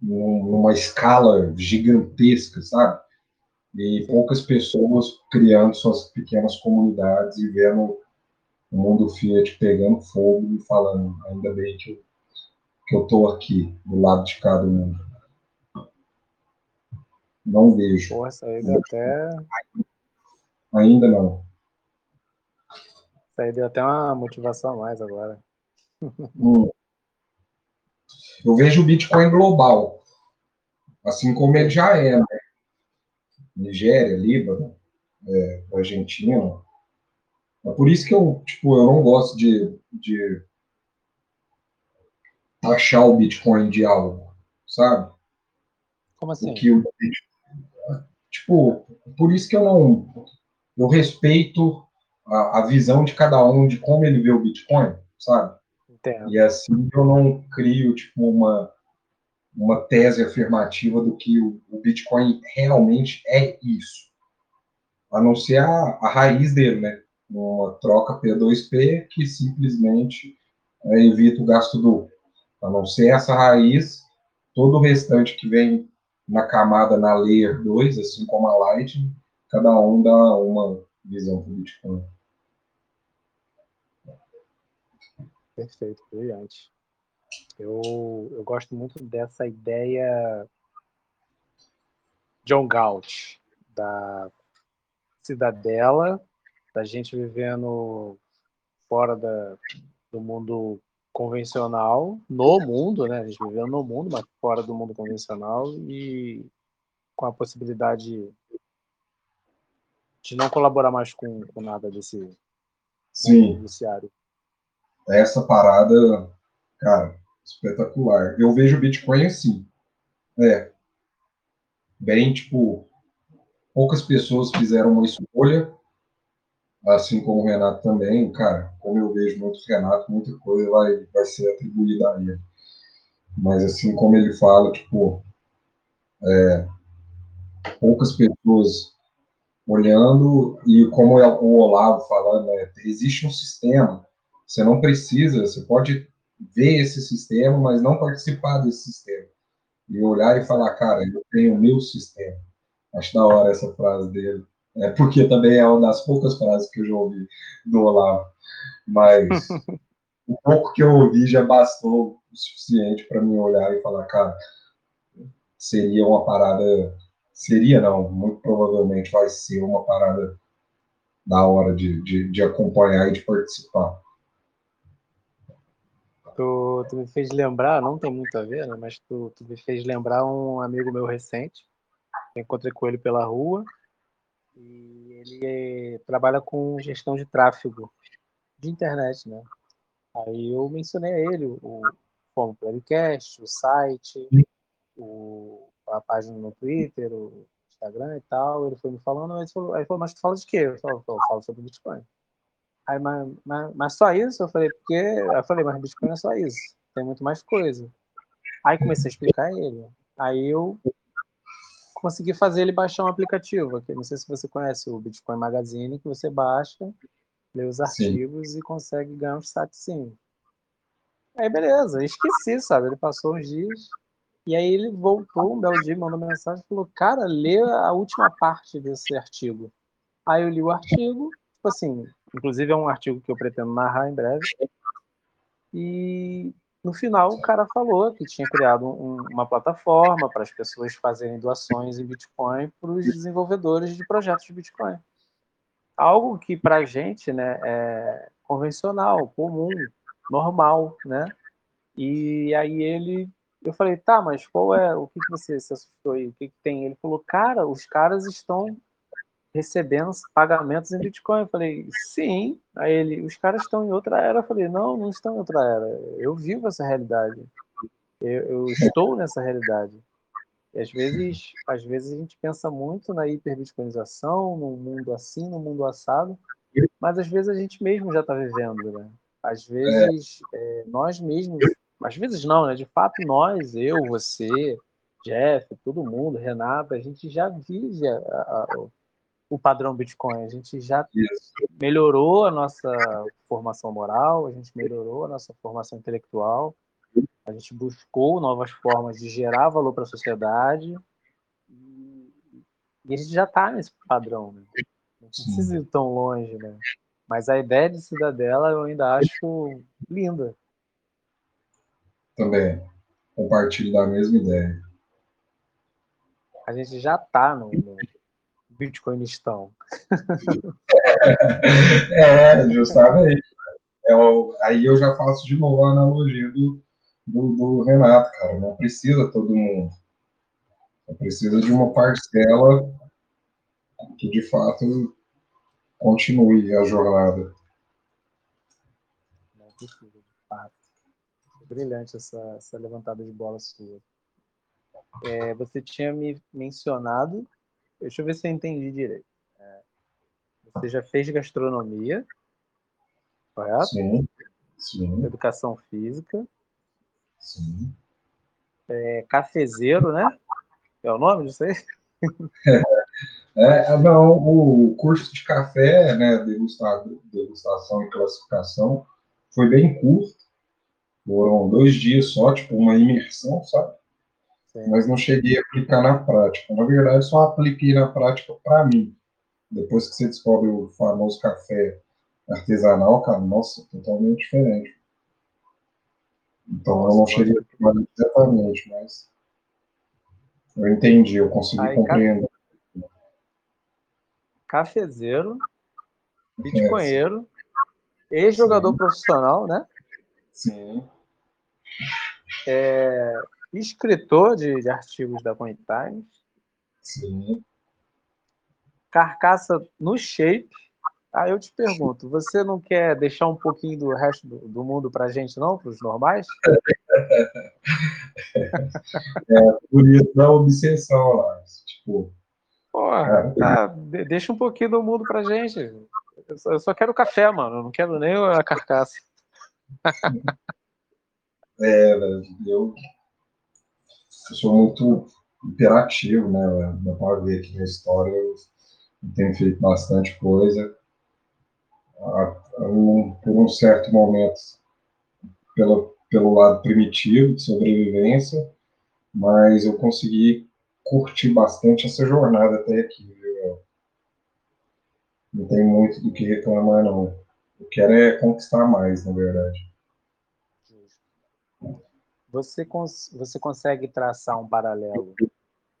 numa escala gigantesca, sabe? E poucas pessoas criando suas pequenas comunidades e vendo o mundo Fiat pegando fogo e falando, ainda bem que eu que eu estou aqui, do lado de cada um. Não vejo. Essa até. Ainda não. Isso aí deu até uma motivação a mais agora. Hum. Eu vejo o Bitcoin global. Assim como ele já é, né? Nigéria, Líbano, é, Argentina. É por isso que eu, tipo, eu não gosto de, de achar o Bitcoin de algo, sabe? Como assim? O que o, tipo, por isso que eu não. Eu respeito a, a, visão de cada um de como ele vê o Bitcoin, sabe? Entendo. E assim eu não crio, tipo, uma, uma tese afirmativa do que o, o Bitcoin realmente é isso. A não ser a, a raiz dele, né? Uma troca P2P que simplesmente é, evita o gasto duplo. A não ser essa raiz, todo o restante que vem na camada, na Layer 2, assim como a Lightning, cada um dá uma visão do Bitcoin. Perfeito, brilhante. Eu, eu gosto muito dessa ideia John Galt, da cidadela, da gente vivendo fora da, do mundo convencional no mundo, né? A gente vivendo no mundo, mas fora do mundo convencional e com a possibilidade de não colaborar mais com, com nada desse Sim. judiciário. Essa parada, cara, espetacular. Eu vejo o Bitcoin assim. É. Bem, tipo, poucas pessoas fizeram uma escolha assim como o Renato também, cara, como eu vejo muito Renato, muita coisa vai, vai ser atribuída a ele. Mas assim como ele fala, tipo, é, poucas pessoas olhando e como é o Olavo falando, né, existe um sistema, você não precisa, você pode ver esse sistema, mas não participar desse sistema. E olhar e falar, cara, eu tenho o meu sistema. Acho da hora essa frase dele. É porque também é uma das poucas frases que eu já ouvi do Olavo. Mas o pouco que eu ouvi já bastou o suficiente para me olhar e falar, cara, seria uma parada. Seria não, muito provavelmente vai ser uma parada da hora de, de, de acompanhar e de participar. Tu, tu, me fez lembrar, não tem muito a ver, né? Mas tu, tu me fez lembrar um amigo meu recente. Eu encontrei com ele pela rua e ele trabalha com gestão de tráfego de internet, né? Aí eu mencionei a ele o, como podcast, o site, o, a página no Twitter, o Instagram e tal. Ele foi me falando, aí ele falou mas tu fala de quê? Eu falo, eu falo sobre Bitcoin. Aí, mas, mas, mas, só isso? Eu falei, porque. Eu falei, mas Bitcoin é só isso, tem muito mais coisa. Aí comecei a explicar a ele. Aí eu consegui fazer ele baixar um aplicativo, que não sei se você conhece o Bitcoin Magazine, que você baixa, lê os artigos Sim. e consegue ganhar um sim. Aí beleza, esqueci, sabe? Ele passou uns dias e aí ele voltou um belo dia, mandou mensagem e falou: Cara, lê a última parte desse artigo. Aí eu li o artigo, tipo assim, inclusive é um artigo que eu pretendo narrar em breve. E no final o cara falou que tinha criado um, uma plataforma para as pessoas fazerem doações em Bitcoin para os desenvolvedores de projetos de Bitcoin. Algo que para a gente né, é convencional, comum, normal, né? E aí ele, eu falei, tá, mas qual é, o que, que você se assustou aí? O que, que tem? Ele falou, cara, os caras estão recebendo pagamentos em Bitcoin. Eu falei, sim. Aí ele, os caras estão em outra era. Eu falei, não, não estão em outra era. Eu vivo essa realidade. Eu, eu estou nessa realidade. E às vezes, às vezes a gente pensa muito na hiperbitcoinização, num mundo assim, num mundo assado, mas às vezes a gente mesmo já está vivendo, né? Às vezes. É, nós mesmos, às vezes não, né? De fato nós, eu, você, Jeff, todo mundo, Renata, a gente já vive a, a, o padrão Bitcoin. A gente já Isso. melhorou a nossa formação moral, a gente melhorou a nossa formação intelectual, a gente buscou novas formas de gerar valor para a sociedade e, a gente já está nesse padrão. Né? Não precisa ir tão longe, né? Mas a ideia de cidadela eu ainda acho linda. Também. Compartilho da mesma ideia. A gente já está no, no bitcoinistão. é, justamente. É, aí eu já faço de novo a analogia do, do, do Renato, cara. Não precisa todo mundo. Não precisa de uma parcela que de fato continue a jornada. Não precisa, de fato. Brilhante essa, essa levantada de bola sua. É, você tinha me mencionado Deixa eu ver se eu entendi direito. É, você já fez gastronomia, correto? Sim. Sim. Educação física. Sim. É, cafezeiro, né? É o nome disso aí? É, não, o curso de café, né, degustação e classificação, foi bem curto. Foram dois dias só, tipo uma imersão, sabe? Mas não cheguei a aplicar na prática. Na verdade, só apliquei na prática para mim. Depois que você descobre o famoso café artesanal, cara, nossa, totalmente diferente. Então, nossa, eu não cheguei a aplicar exatamente, mas eu entendi, eu consegui Aí, compreender. Cafezeiro, bitcoinheiro, é, ex-jogador profissional, né? Sim. É, escritor de, de artigos da Coin Times. Sim. Carcaça no shape. Aí ah, eu te pergunto, você não quer deixar um pouquinho do resto do, do mundo para a gente, não? Para os normais? é, por isso da obsessão lá. Tipo, Porra, é, tá, deixa um pouquinho do mundo pra gente. Eu só, eu só quero café, mano. Eu não quero nem a carcaça. é, eu eu sou muito imperativo, né? Dá para ver aqui na história, eu tenho feito bastante coisa. por um certo momento, pelo, pelo lado primitivo de sobrevivência, mas eu consegui curti bastante essa jornada até aqui, viu? Não tem muito do que reclamar, não. Eu quero é conquistar mais, na verdade. Você, cons você consegue traçar um paralelo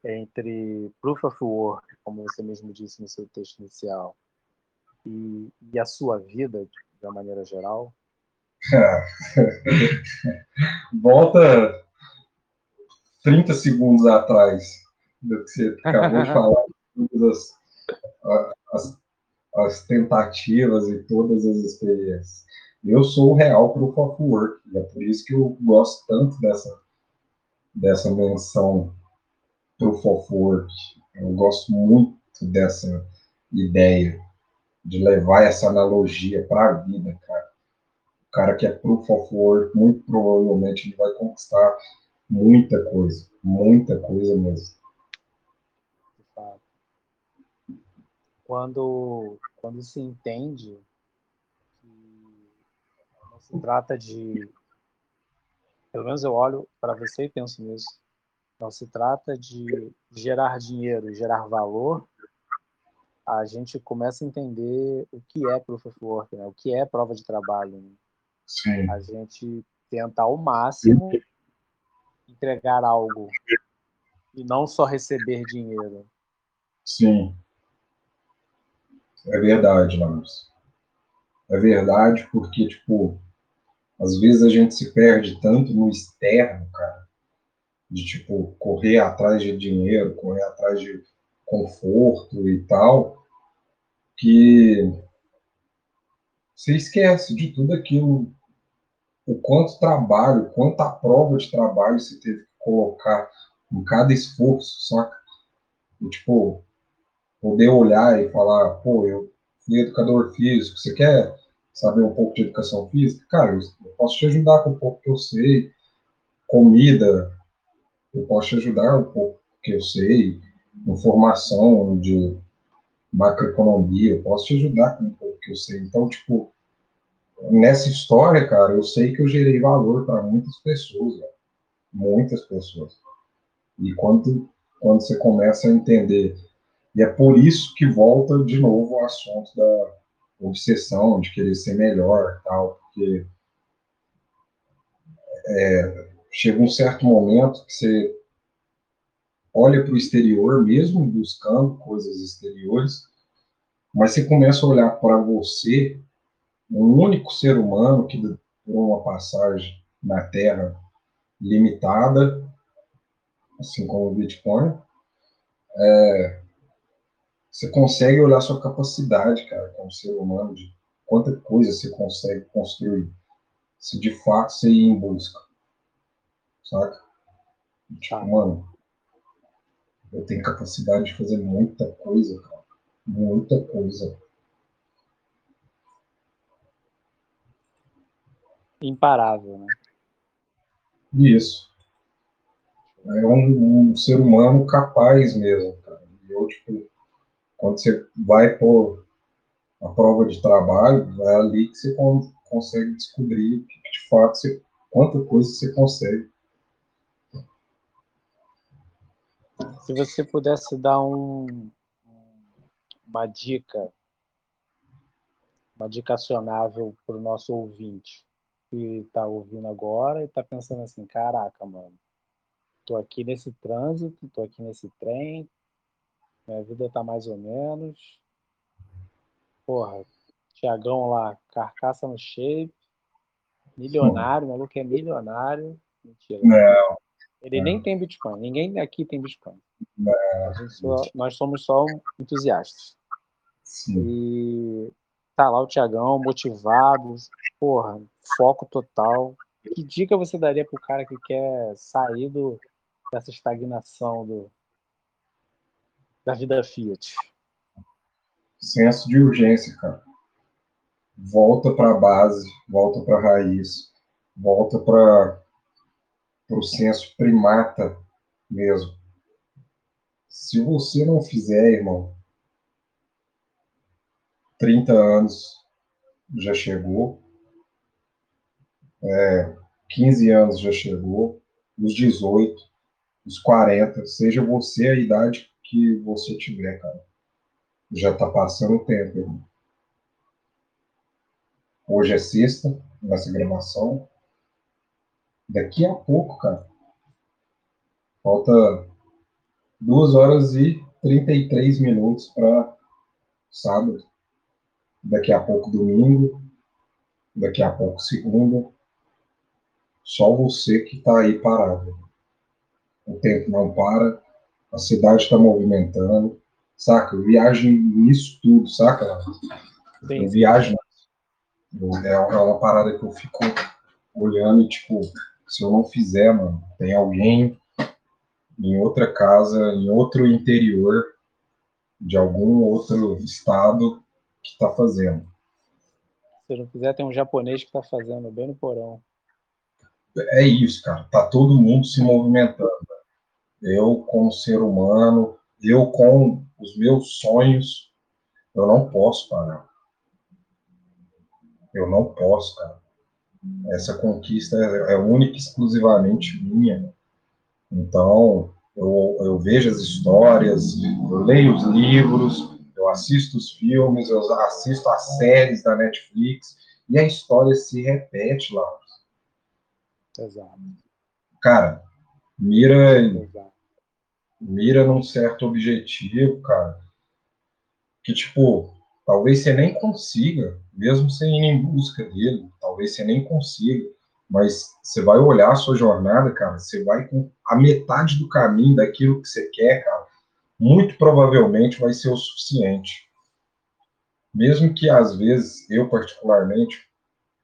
entre Proof of Work, como você mesmo disse no seu texto inicial, e, e a sua vida, de uma maneira geral? Volta 30 segundos atrás do que você acabou de falar, todas as, as, as, tentativas e todas as experiências. Eu sou o real proof of work, e é por isso que eu gosto tanto dessa, dessa menção proof of work. Eu gosto muito dessa ideia de levar essa analogia para a vida, cara. O cara que é proof of work, muito provavelmente ele vai conquistar muita coisa, muita coisa mesmo. Quando, quando se entende se trata de. Pelo menos eu olho para você e penso nisso. Não se trata de gerar dinheiro, gerar valor. A gente começa a entender o que é proof of work, né? o que é prova de trabalho. Né? Sim. A gente tenta ao máximo entregar algo e não só receber dinheiro. Sim. É verdade, Lamos. É verdade porque, tipo, às vezes a gente se perde tanto no externo, cara, de, tipo, correr atrás de dinheiro, correr atrás de conforto e tal, que você esquece de tudo aquilo o quanto trabalho, quanta prova de trabalho você teve que colocar em cada esforço, saca? E, tipo, poder olhar e falar, pô, eu fui educador físico, você quer saber um pouco de educação física? Cara, eu posso te ajudar com um pouco que eu sei, comida, eu posso te ajudar um pouco que eu sei, informação de macroeconomia, eu posso te ajudar com um pouco que eu sei. Então, tipo, nessa história, cara, eu sei que eu gerei valor para muitas pessoas, né? muitas pessoas. E quando, quando você começa a entender, e é por isso que volta de novo o assunto da obsessão, de querer ser melhor, tal, porque é, chega um certo momento que você olha para o exterior, mesmo buscando coisas exteriores, mas você começa a olhar para você um único ser humano que por uma passagem na Terra limitada, assim como o Bitcoin, é, você consegue olhar sua capacidade, cara, como ser humano, de quanta coisa você consegue construir, se de fato você ir em busca, saca? Tipo, mano, eu tenho capacidade de fazer muita coisa, cara, muita coisa. imparável, né? Isso. É um, um ser humano capaz mesmo, cara. E eu, tipo, quando você vai por a prova de trabalho, é ali que você consegue descobrir de fato, você, quanta coisa você consegue. Se você pudesse dar um, uma dica, uma dica acionável para o nosso ouvinte, que tá ouvindo agora e tá pensando assim, caraca, mano, tô aqui nesse trânsito, tô aqui nesse trem, minha vida tá mais ou menos. Porra, Tiagão lá, carcaça no shape, milionário, o maluco é milionário. Mentira. Não. Ele não. nem tem Bitcoin, ninguém aqui tem Bitcoin. Só, nós somos só entusiastas. Sim. E tá lá o Tiagão, motivado, porra, foco total. Que dica você daria pro cara que quer sair do, dessa estagnação do, da vida Fiat? Senso de urgência, cara. Volta para a base, volta para a raiz, volta para o senso primata mesmo. Se você não fizer, irmão, 30 anos já chegou, é, 15 anos já chegou, os 18, os 40, seja você a idade que você tiver, cara. Já tá passando o tempo, irmão. Hoje é sexta, nessa gravação. Daqui a pouco, cara. Falta duas horas e 33 minutos para sábado. Daqui a pouco domingo. Daqui a pouco segunda. Só você que tá aí parado. O tempo não para. A cidade está movimentando. Saca? Eu viajo nisso tudo, saca? Sim. Eu viajo é, é uma parada que eu fico olhando e, tipo, se eu não fizer, mano, tem alguém em outra casa, em outro interior de algum outro estado que tá fazendo. Se não fizer, tem um japonês que tá fazendo, bem no porão. É isso, cara. Tá todo mundo se movimentando. Eu, como ser humano, eu com os meus sonhos, eu não posso parar. Eu não posso, cara. Essa conquista é, é única e exclusivamente minha. Então, eu, eu vejo as histórias, eu leio os livros, eu assisto os filmes, eu assisto as séries da Netflix, e a história se repete lá. Exato. Cara, mira, Exato. mira num certo objetivo, cara, que, tipo, talvez você nem consiga, mesmo sem ir em busca dele, talvez você nem consiga, mas você vai olhar a sua jornada, cara, você vai com a metade do caminho daquilo que você quer, cara, muito provavelmente vai ser o suficiente. Mesmo que às vezes, eu particularmente,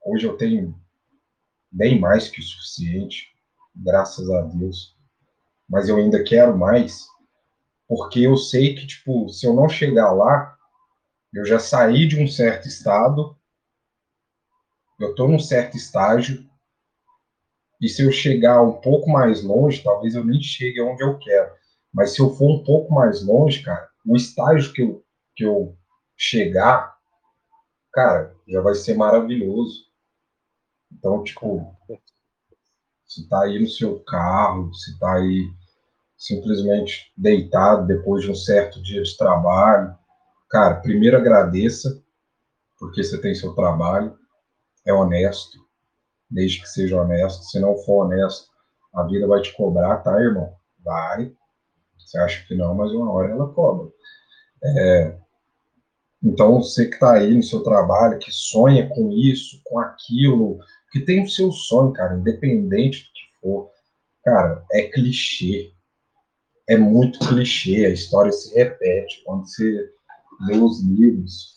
hoje eu tenho bem mais que o suficiente, graças a Deus, mas eu ainda quero mais, porque eu sei que, tipo, se eu não chegar lá, eu já saí de um certo estado, eu estou num certo estágio, e se eu chegar um pouco mais longe, talvez eu nem chegue onde eu quero. Mas se eu for um pouco mais longe, cara, o estágio que eu, que eu chegar, cara, já vai ser maravilhoso. Então, tipo, você tá aí no seu carro, você tá aí simplesmente deitado depois de um certo dia de trabalho, Cara, primeiro agradeça, porque você tem seu trabalho, é honesto, desde que seja honesto. Se não for honesto, a vida vai te cobrar, tá, irmão? Vai. Você acha que não, mas uma hora ela cobra. É, então, você que está aí no seu trabalho, que sonha com isso, com aquilo, que tem o seu sonho, cara, independente do que for, cara, é clichê. É muito clichê, a história se repete. Quando você lê os livros,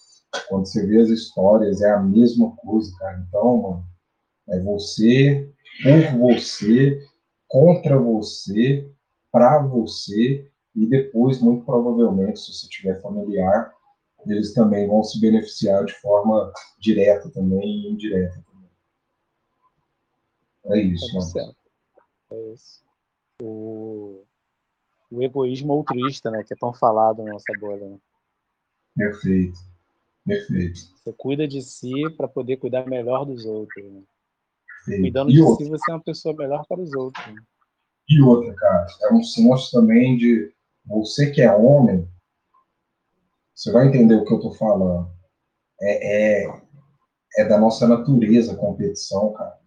quando você vê as histórias, é a mesma coisa, cara. Então, mano, é você, por você, contra você, para você, e depois, muito provavelmente, se você tiver familiar, eles também vão se beneficiar de forma direta também e indireta. É isso, é mano. É isso. O, o egoísmo altruísta, né, que é tão falado na nossa bolha, né? Perfeito. Perfeito. Você cuida de si para poder cuidar melhor dos outros. Né? Cuidando e de outra? si, você é uma pessoa melhor para os outros. Né? E outra, cara, é um senso também de você que é homem, você vai entender o que eu estou falando. É, é, é da nossa natureza a competição, cara.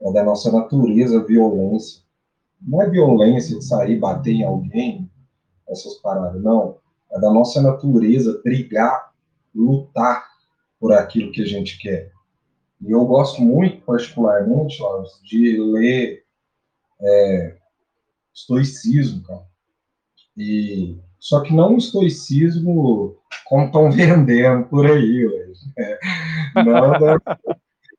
É da nossa natureza violência. Não é violência de sair bater em alguém, essas paradas, não é da nossa natureza brigar, lutar por aquilo que a gente quer. E eu gosto muito, particularmente, de ler é, estoicismo, cara. E, só que não estoicismo como estão vendendo por aí hoje. Né? Não, da,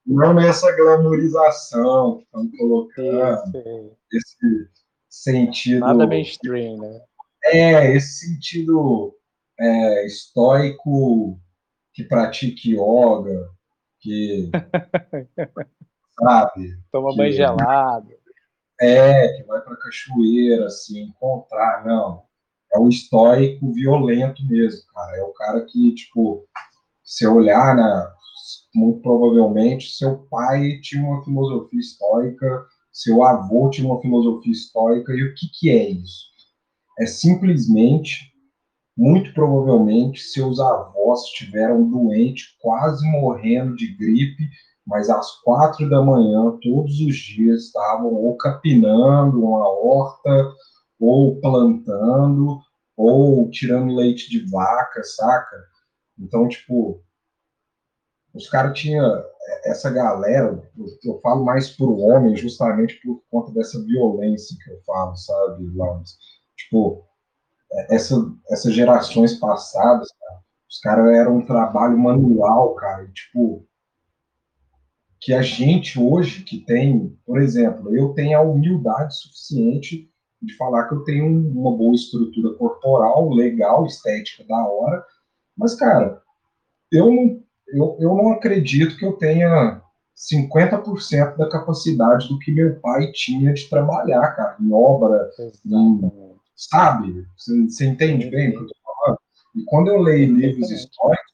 não nessa glamorização que estão colocando, sim, sim. esse sentido. Nada mainstream, né? É, esse sentido é, estoico que pratique yoga, que. sabe? Toma que, banho gelado. É, que vai para cachoeira, assim, encontrar. Não. É o estoico violento mesmo, cara. É o cara que, tipo, se olhar na. Muito provavelmente, seu pai tinha uma filosofia estoica seu avô tinha uma filosofia estoica, e o que, que é isso? É simplesmente, muito provavelmente, seus avós estiveram doentes, quase morrendo de gripe, mas às quatro da manhã, todos os dias, estavam ou capinando uma horta, ou plantando, ou tirando leite de vaca, saca? Então, tipo, os caras tinham essa galera, eu, falo mais por homem, justamente por conta dessa violência que eu falo, sabe, Lamas? Tipo, essa, essas gerações passadas, cara, os caras eram um trabalho manual, cara, e, tipo, que a gente hoje que tem, por exemplo, eu tenho a humildade suficiente de falar que eu tenho uma boa estrutura corporal, legal, estética da hora, mas, cara, eu não, eu, eu não acredito que eu tenha 50% da capacidade do que meu pai tinha de trabalhar, cara, em obra, em, sabe? Você, entende bem o que eu tô falando? E quando eu leio livros históricos,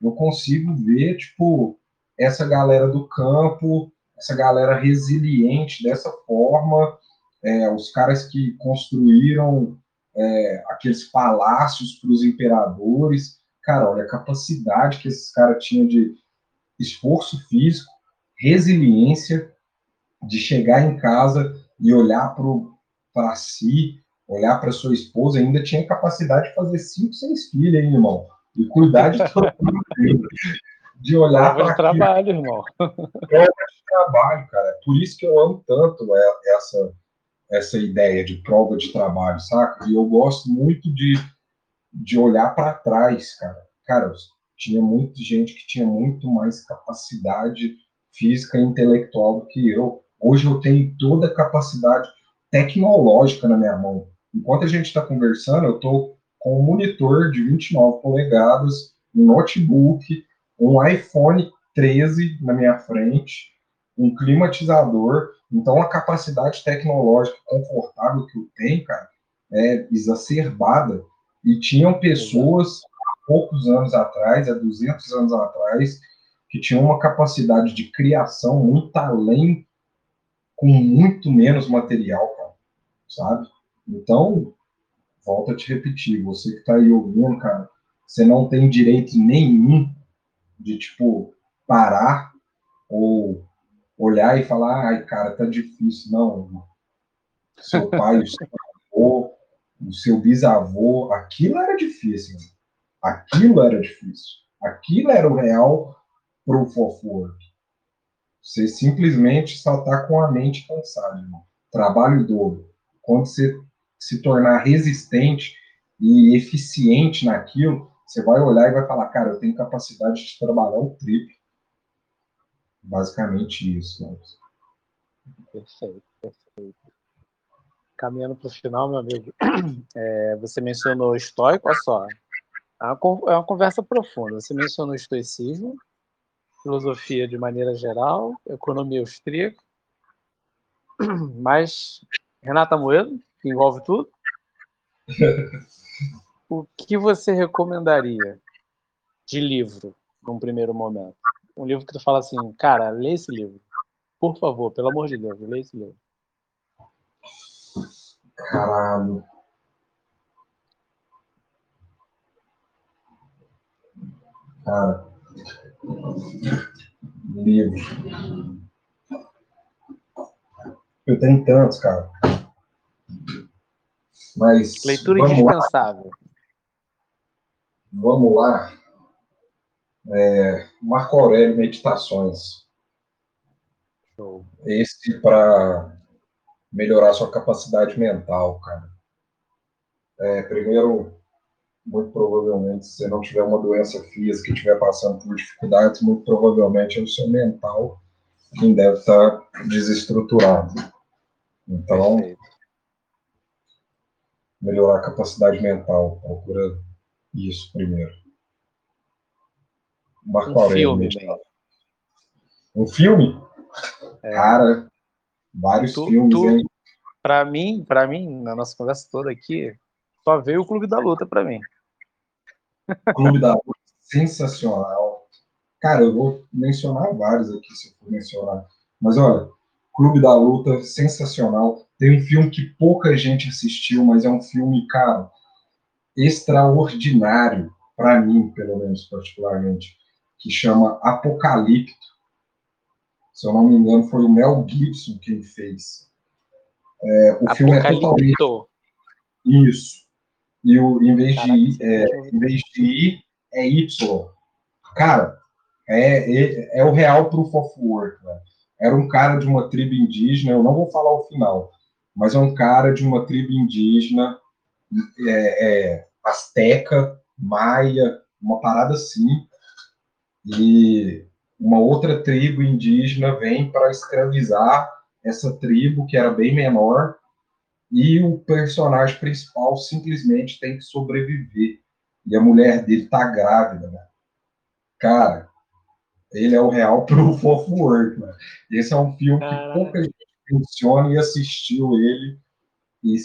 eu consigo ver, tipo, essa galera do campo, essa galera resiliente dessa forma, é, os caras que construíram é, aqueles palácios para os imperadores. Cara, olha a capacidade que esses caras tinham de esforço físico, resiliência, de chegar em casa e olhar para si, olhar para sua esposa, ainda tinha capacidade de fazer cinco, seis filhos, hein, irmão? E cuidar de todo mundo. de olhar para. trabalho, irmão. Prova de trabalho, cara. É por isso que eu amo tanto essa essa ideia de prova de trabalho, saca? E eu gosto muito de, de olhar para trás, cara. Cara, tinha muita gente que tinha muito mais capacidade física e intelectual do que eu. Hoje eu tenho toda a capacidade tecnológica na minha mão. Enquanto a gente está conversando, eu estou com um monitor de 29 polegadas, um notebook, um iPhone 13 na minha frente, um climatizador. Então, a capacidade tecnológica confortável que eu tenho, cara, é exacerbada. E tinham pessoas, há poucos anos atrás, há 200 anos atrás, que tinham uma capacidade de criação muito além, com muito menos material, cara, sabe? Então, volto a te repetir, você que está aí ouvindo, cara, você não tem direito nenhum de, tipo, parar ou olhar e falar, ai, cara, tá difícil. Não, seu pai, o seu avô, o seu bisavô, aquilo era difícil. Aquilo era difícil. Aquilo era o real proof of work. Você simplesmente só tá com a mente cansada, irmão. Trabalho dobro. Quando você se tornar resistente e eficiente naquilo, você vai olhar e vai falar, cara, eu tenho capacidade de trabalhar o triplo Basicamente isso. Né? Perfeito, perfeito. Caminhando para o final, meu amigo, é, você mencionou estoico, olha só, é uma, é conversa profunda. Você mencionou estoicismo, filosofia de maneira geral, economia austríaca, mas Renata Moedo, que envolve tudo. o que você recomendaria de livro num primeiro momento? um livro que tu fala assim, cara, lê esse livro. Por favor, pelo amor de Deus, lê esse livro. Caralho. Cara. Livro. Eu tenho tantos, cara. Mas. Leitura indispensável. Lá. Vamos lá. É, Marco Aurélio Meditações. Show. Esse para melhorar sua capacidade mental, cara. É, primeiro, muito provavelmente, se você não tiver uma doença física e estiver passando por dificuldades, muito provavelmente é o seu mental quem deve estar desestruturado. Então, melhorar a capacidade mental, procura isso primeiro. Marco um Aurélio. Filme, um filme? É. Cara, vários tu, filmes, tu? Pra mim, para mim, na nossa conversa toda aqui, só veio o Clube da Luta para mim. Clube da Luta, sensacional. Cara, eu vou mencionar vários aqui, se eu for mencionar. Mas olha, Clube da Luta, sensacional. Tem um filme que pouca gente assistiu, mas é um filme, cara, extraordinário, para mim, pelo menos, particularmente, que chama Apocalipto. Se eu não me engano, foi o Mel Gibson quem fez. É, o filme é totalmente. Isso. E o, em, vez Caraca, de, é, em vez de I, é Y. Cara, é, é, é o real proof of work. Né? Era um cara de uma tribo indígena, eu não vou falar o final, mas é um cara de uma tribo indígena, é, é, asteca, maia, uma parada assim, e uma outra tribo indígena vem para escravizar essa tribo, que era bem menor, e o personagem principal simplesmente tem que sobreviver. E a mulher dele tá grávida, né? Cara, ele é o real proof of work, né? Esse é um filme que pouca gente menciona e assistiu ele. E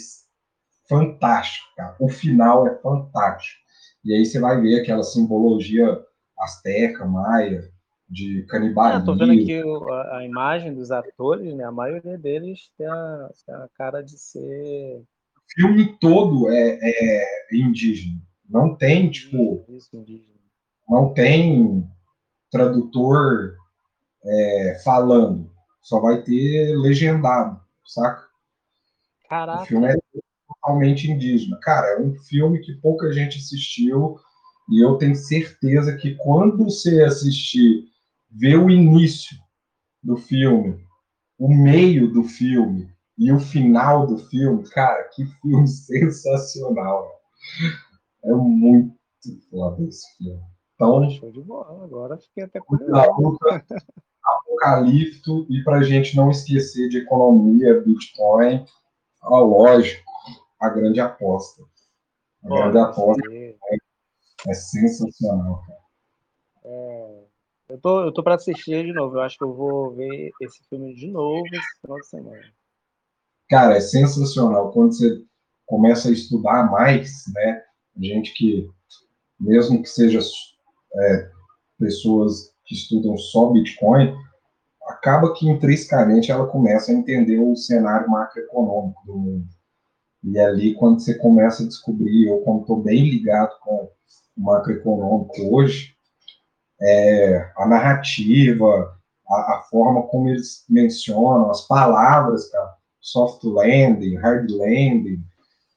fantástico, cara. O final é fantástico. E aí você vai ver aquela simbologia asteca, maia, de canibalismo. Estou vendo aqui a, a, imagem dos atores, né? A maioria deles tem a, a cara de ser. O filme todo é, é indígena. Não tem, tipo. Isso, indígena. Não tem tradutor é, falando. Só vai ter legendado, saca? Caraca. O filme é totalmente indígena. Cara, é um filme que pouca gente assistiu e eu tenho certeza que quando você assistir, ver o início do filme, o meio do filme e o final do filme, cara, que filme sensacional. É muito foda esse filme. Então, show de bola. Agora fiquei até curioso. Apocalipto e para a gente não esquecer de economia, Bitcoin, a lógico, a grande aposta. A grande aposta é, é, sensacional, cara. É, eu tô, eu tô para assistir de novo. Eu acho que eu vou ver esse filme de novo esse final de semana. Cara, é sensacional. Quando você começa a estudar mais, né? Gente que, mesmo que seja é, pessoas que estudam só Bitcoin, acaba que intrinsecamente ela começa a entender o cenário macroeconômico do mundo. E ali, quando você começa a descobrir, eu como estou bem ligado com o macroeconômico hoje, é, a narrativa, a, a, forma como eles mencionam, as palavras, cara, soft landing, hard landing,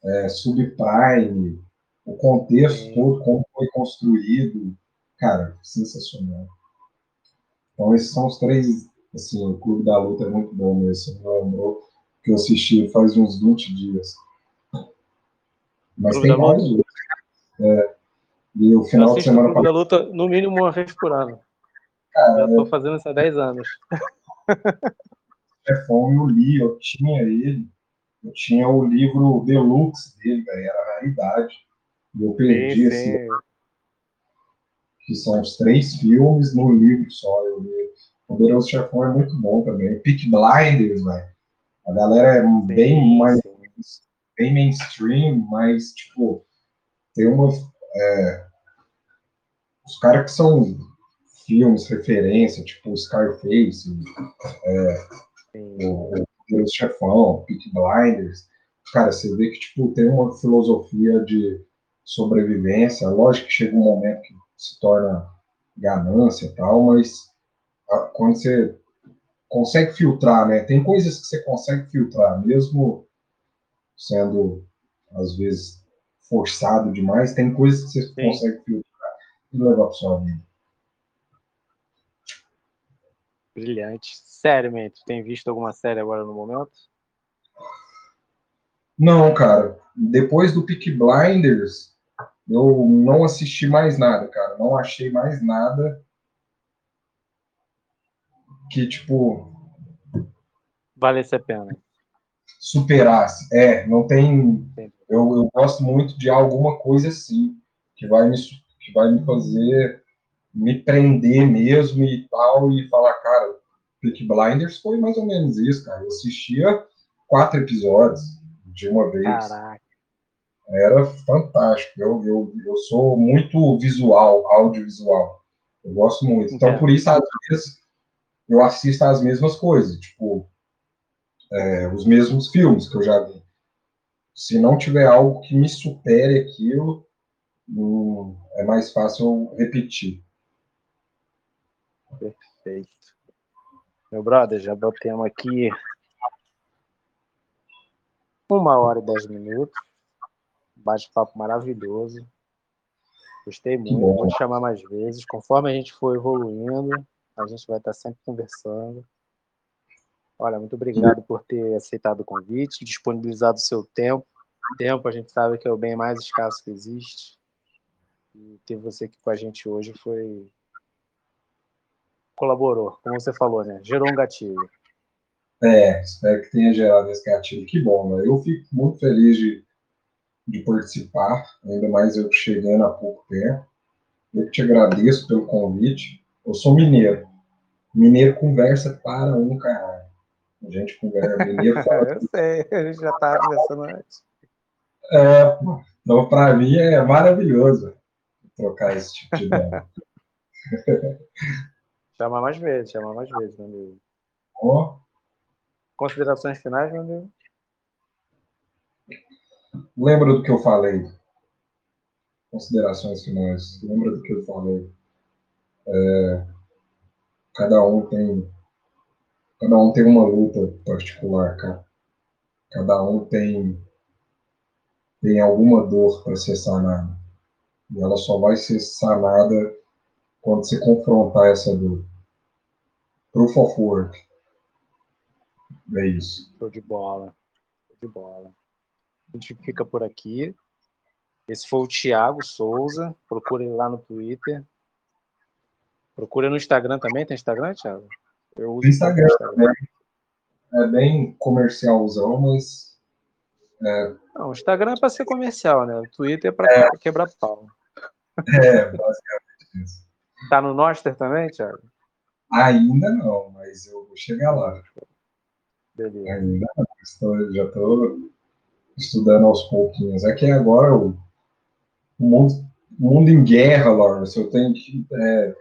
é, subprime, o contexto todo, como foi construído, cara, sensacional. Então, esses são os três, assim, o Clube da Luta é muito bom mesmo, me lembrou que eu assisti faz uns 20 dias. Mas Clube tem mais é, E o final de semana... Da Luta, no mínimo, uma vez por ano. Cara, Já estou é... fazendo isso há 10 anos. Chefão, eu li, eu tinha ele, eu tinha o livro deluxe dele, véio, era a raridade. E eu perdi, sim, assim, sim que são os três filmes no livro só. Eu li. Poderoso Chefão é muito bom também. Peak Blinders, velho. A galera é sim, bem mais bem mainstream, mas tipo tem uma é, os caras que são filmes referência, tipo Scarface, é, o, o Poderoso Chefão, Peak Blinders. Cara, você vê que tipo tem uma filosofia de sobrevivência. Lógico que chega um momento que se torna ganância e tal, mas quando você consegue filtrar, né? Tem coisas que você consegue filtrar, mesmo sendo, às vezes, forçado demais, tem coisas que você Sim. consegue filtrar e levar para sua vida. Brilhante. Sério, tu tem visto alguma série agora no momento? Não, cara. Depois do Peak Blinders, eu não assisti mais nada, cara. Não achei mais nada que, tipo. Valesse a pena. Superasse. É, não tem. Eu, eu gosto muito de alguma coisa assim, que vai me, que vai me fazer me prender mesmo e tal, e falar, cara, Peak Blinders foi mais ou menos isso, cara. Eu assistia quatro episódios de uma vez. Caraca era fantástico. Eu, eu, eu sou muito visual, audiovisual. Eu gosto muito. Então, por isso, às vezes, eu assisto as mesmas coisas. Tipo, é, os mesmos filmes que eu já vi. Se não tiver algo que me supere aquilo, é mais fácil repetir. Perfeito. Meu brother, já batemos aqui uma hora e dez minutos. Bate-papo maravilhoso. Gostei muito. Vou te chamar mais vezes. Conforme a gente for evoluindo, a gente vai estar sempre conversando. Olha, muito obrigado por ter aceitado o convite, disponibilizado o seu tempo. Tempo, a gente sabe que é o bem mais escasso que existe. E ter você aqui com a gente hoje foi. colaborou, como você falou, né? Gerou um gatilho. É, espero que tenha gerado esse gatilho. Que bom, né? Eu fico muito feliz de, de participar, ainda mais eu chegando há pouco tempo. Eu te agradeço pelo convite. Eu sou mineiro. Mineiro conversa para um caralho. A gente conversa eu sei, a gente já estava conversando antes. É, então para mim é maravilhoso trocar esse tipo de ideia. chama mais vezes, chama mais vezes, meu amigo. Oh. Considerações finais, meu amigo? Lembra do que eu falei. Considerações finais. Lembra do que eu falei. É, cada um tem cada um tem uma luta particular, cara. Cada um tem tem alguma dor para ser sanada. E ela só vai ser sanada quando você confrontar essa dor. Proof of work. É isso. Show de bola. Show de bola. A gente fica por aqui. Esse foi o Thiago Souza. Procure ele lá no Twitter. Procure no Instagram também. Tem Instagram, Thiago? Eu uso Instagram. Instagram. É, bem comercialzão, mas. É... Não, o Instagram é para ser comercial, né? O Twitter é para é... quebrar pau. É, basicamente isso. Tá no Noster também, Thiago? Ainda não, mas eu vou chegar lá. Beleza. Ainda não, estou, já estou estudando aos pouquinhos. É que agora o, mundo, o mundo em guerra, Lawrence, eu tenho que. É,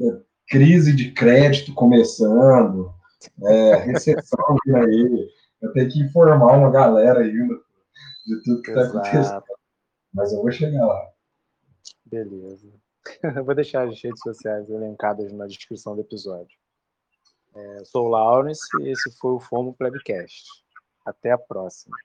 é, crise de crédito começando, é, recessão aí. Eu tenho que informar uma galera ainda de tudo que está acontecendo. Mas eu vou chegar lá. Beleza. Eu vou deixar as redes sociais elencadas na descrição do episódio. É, sou o Lawrence e esse foi o Fomo Plebcast. Até a próxima.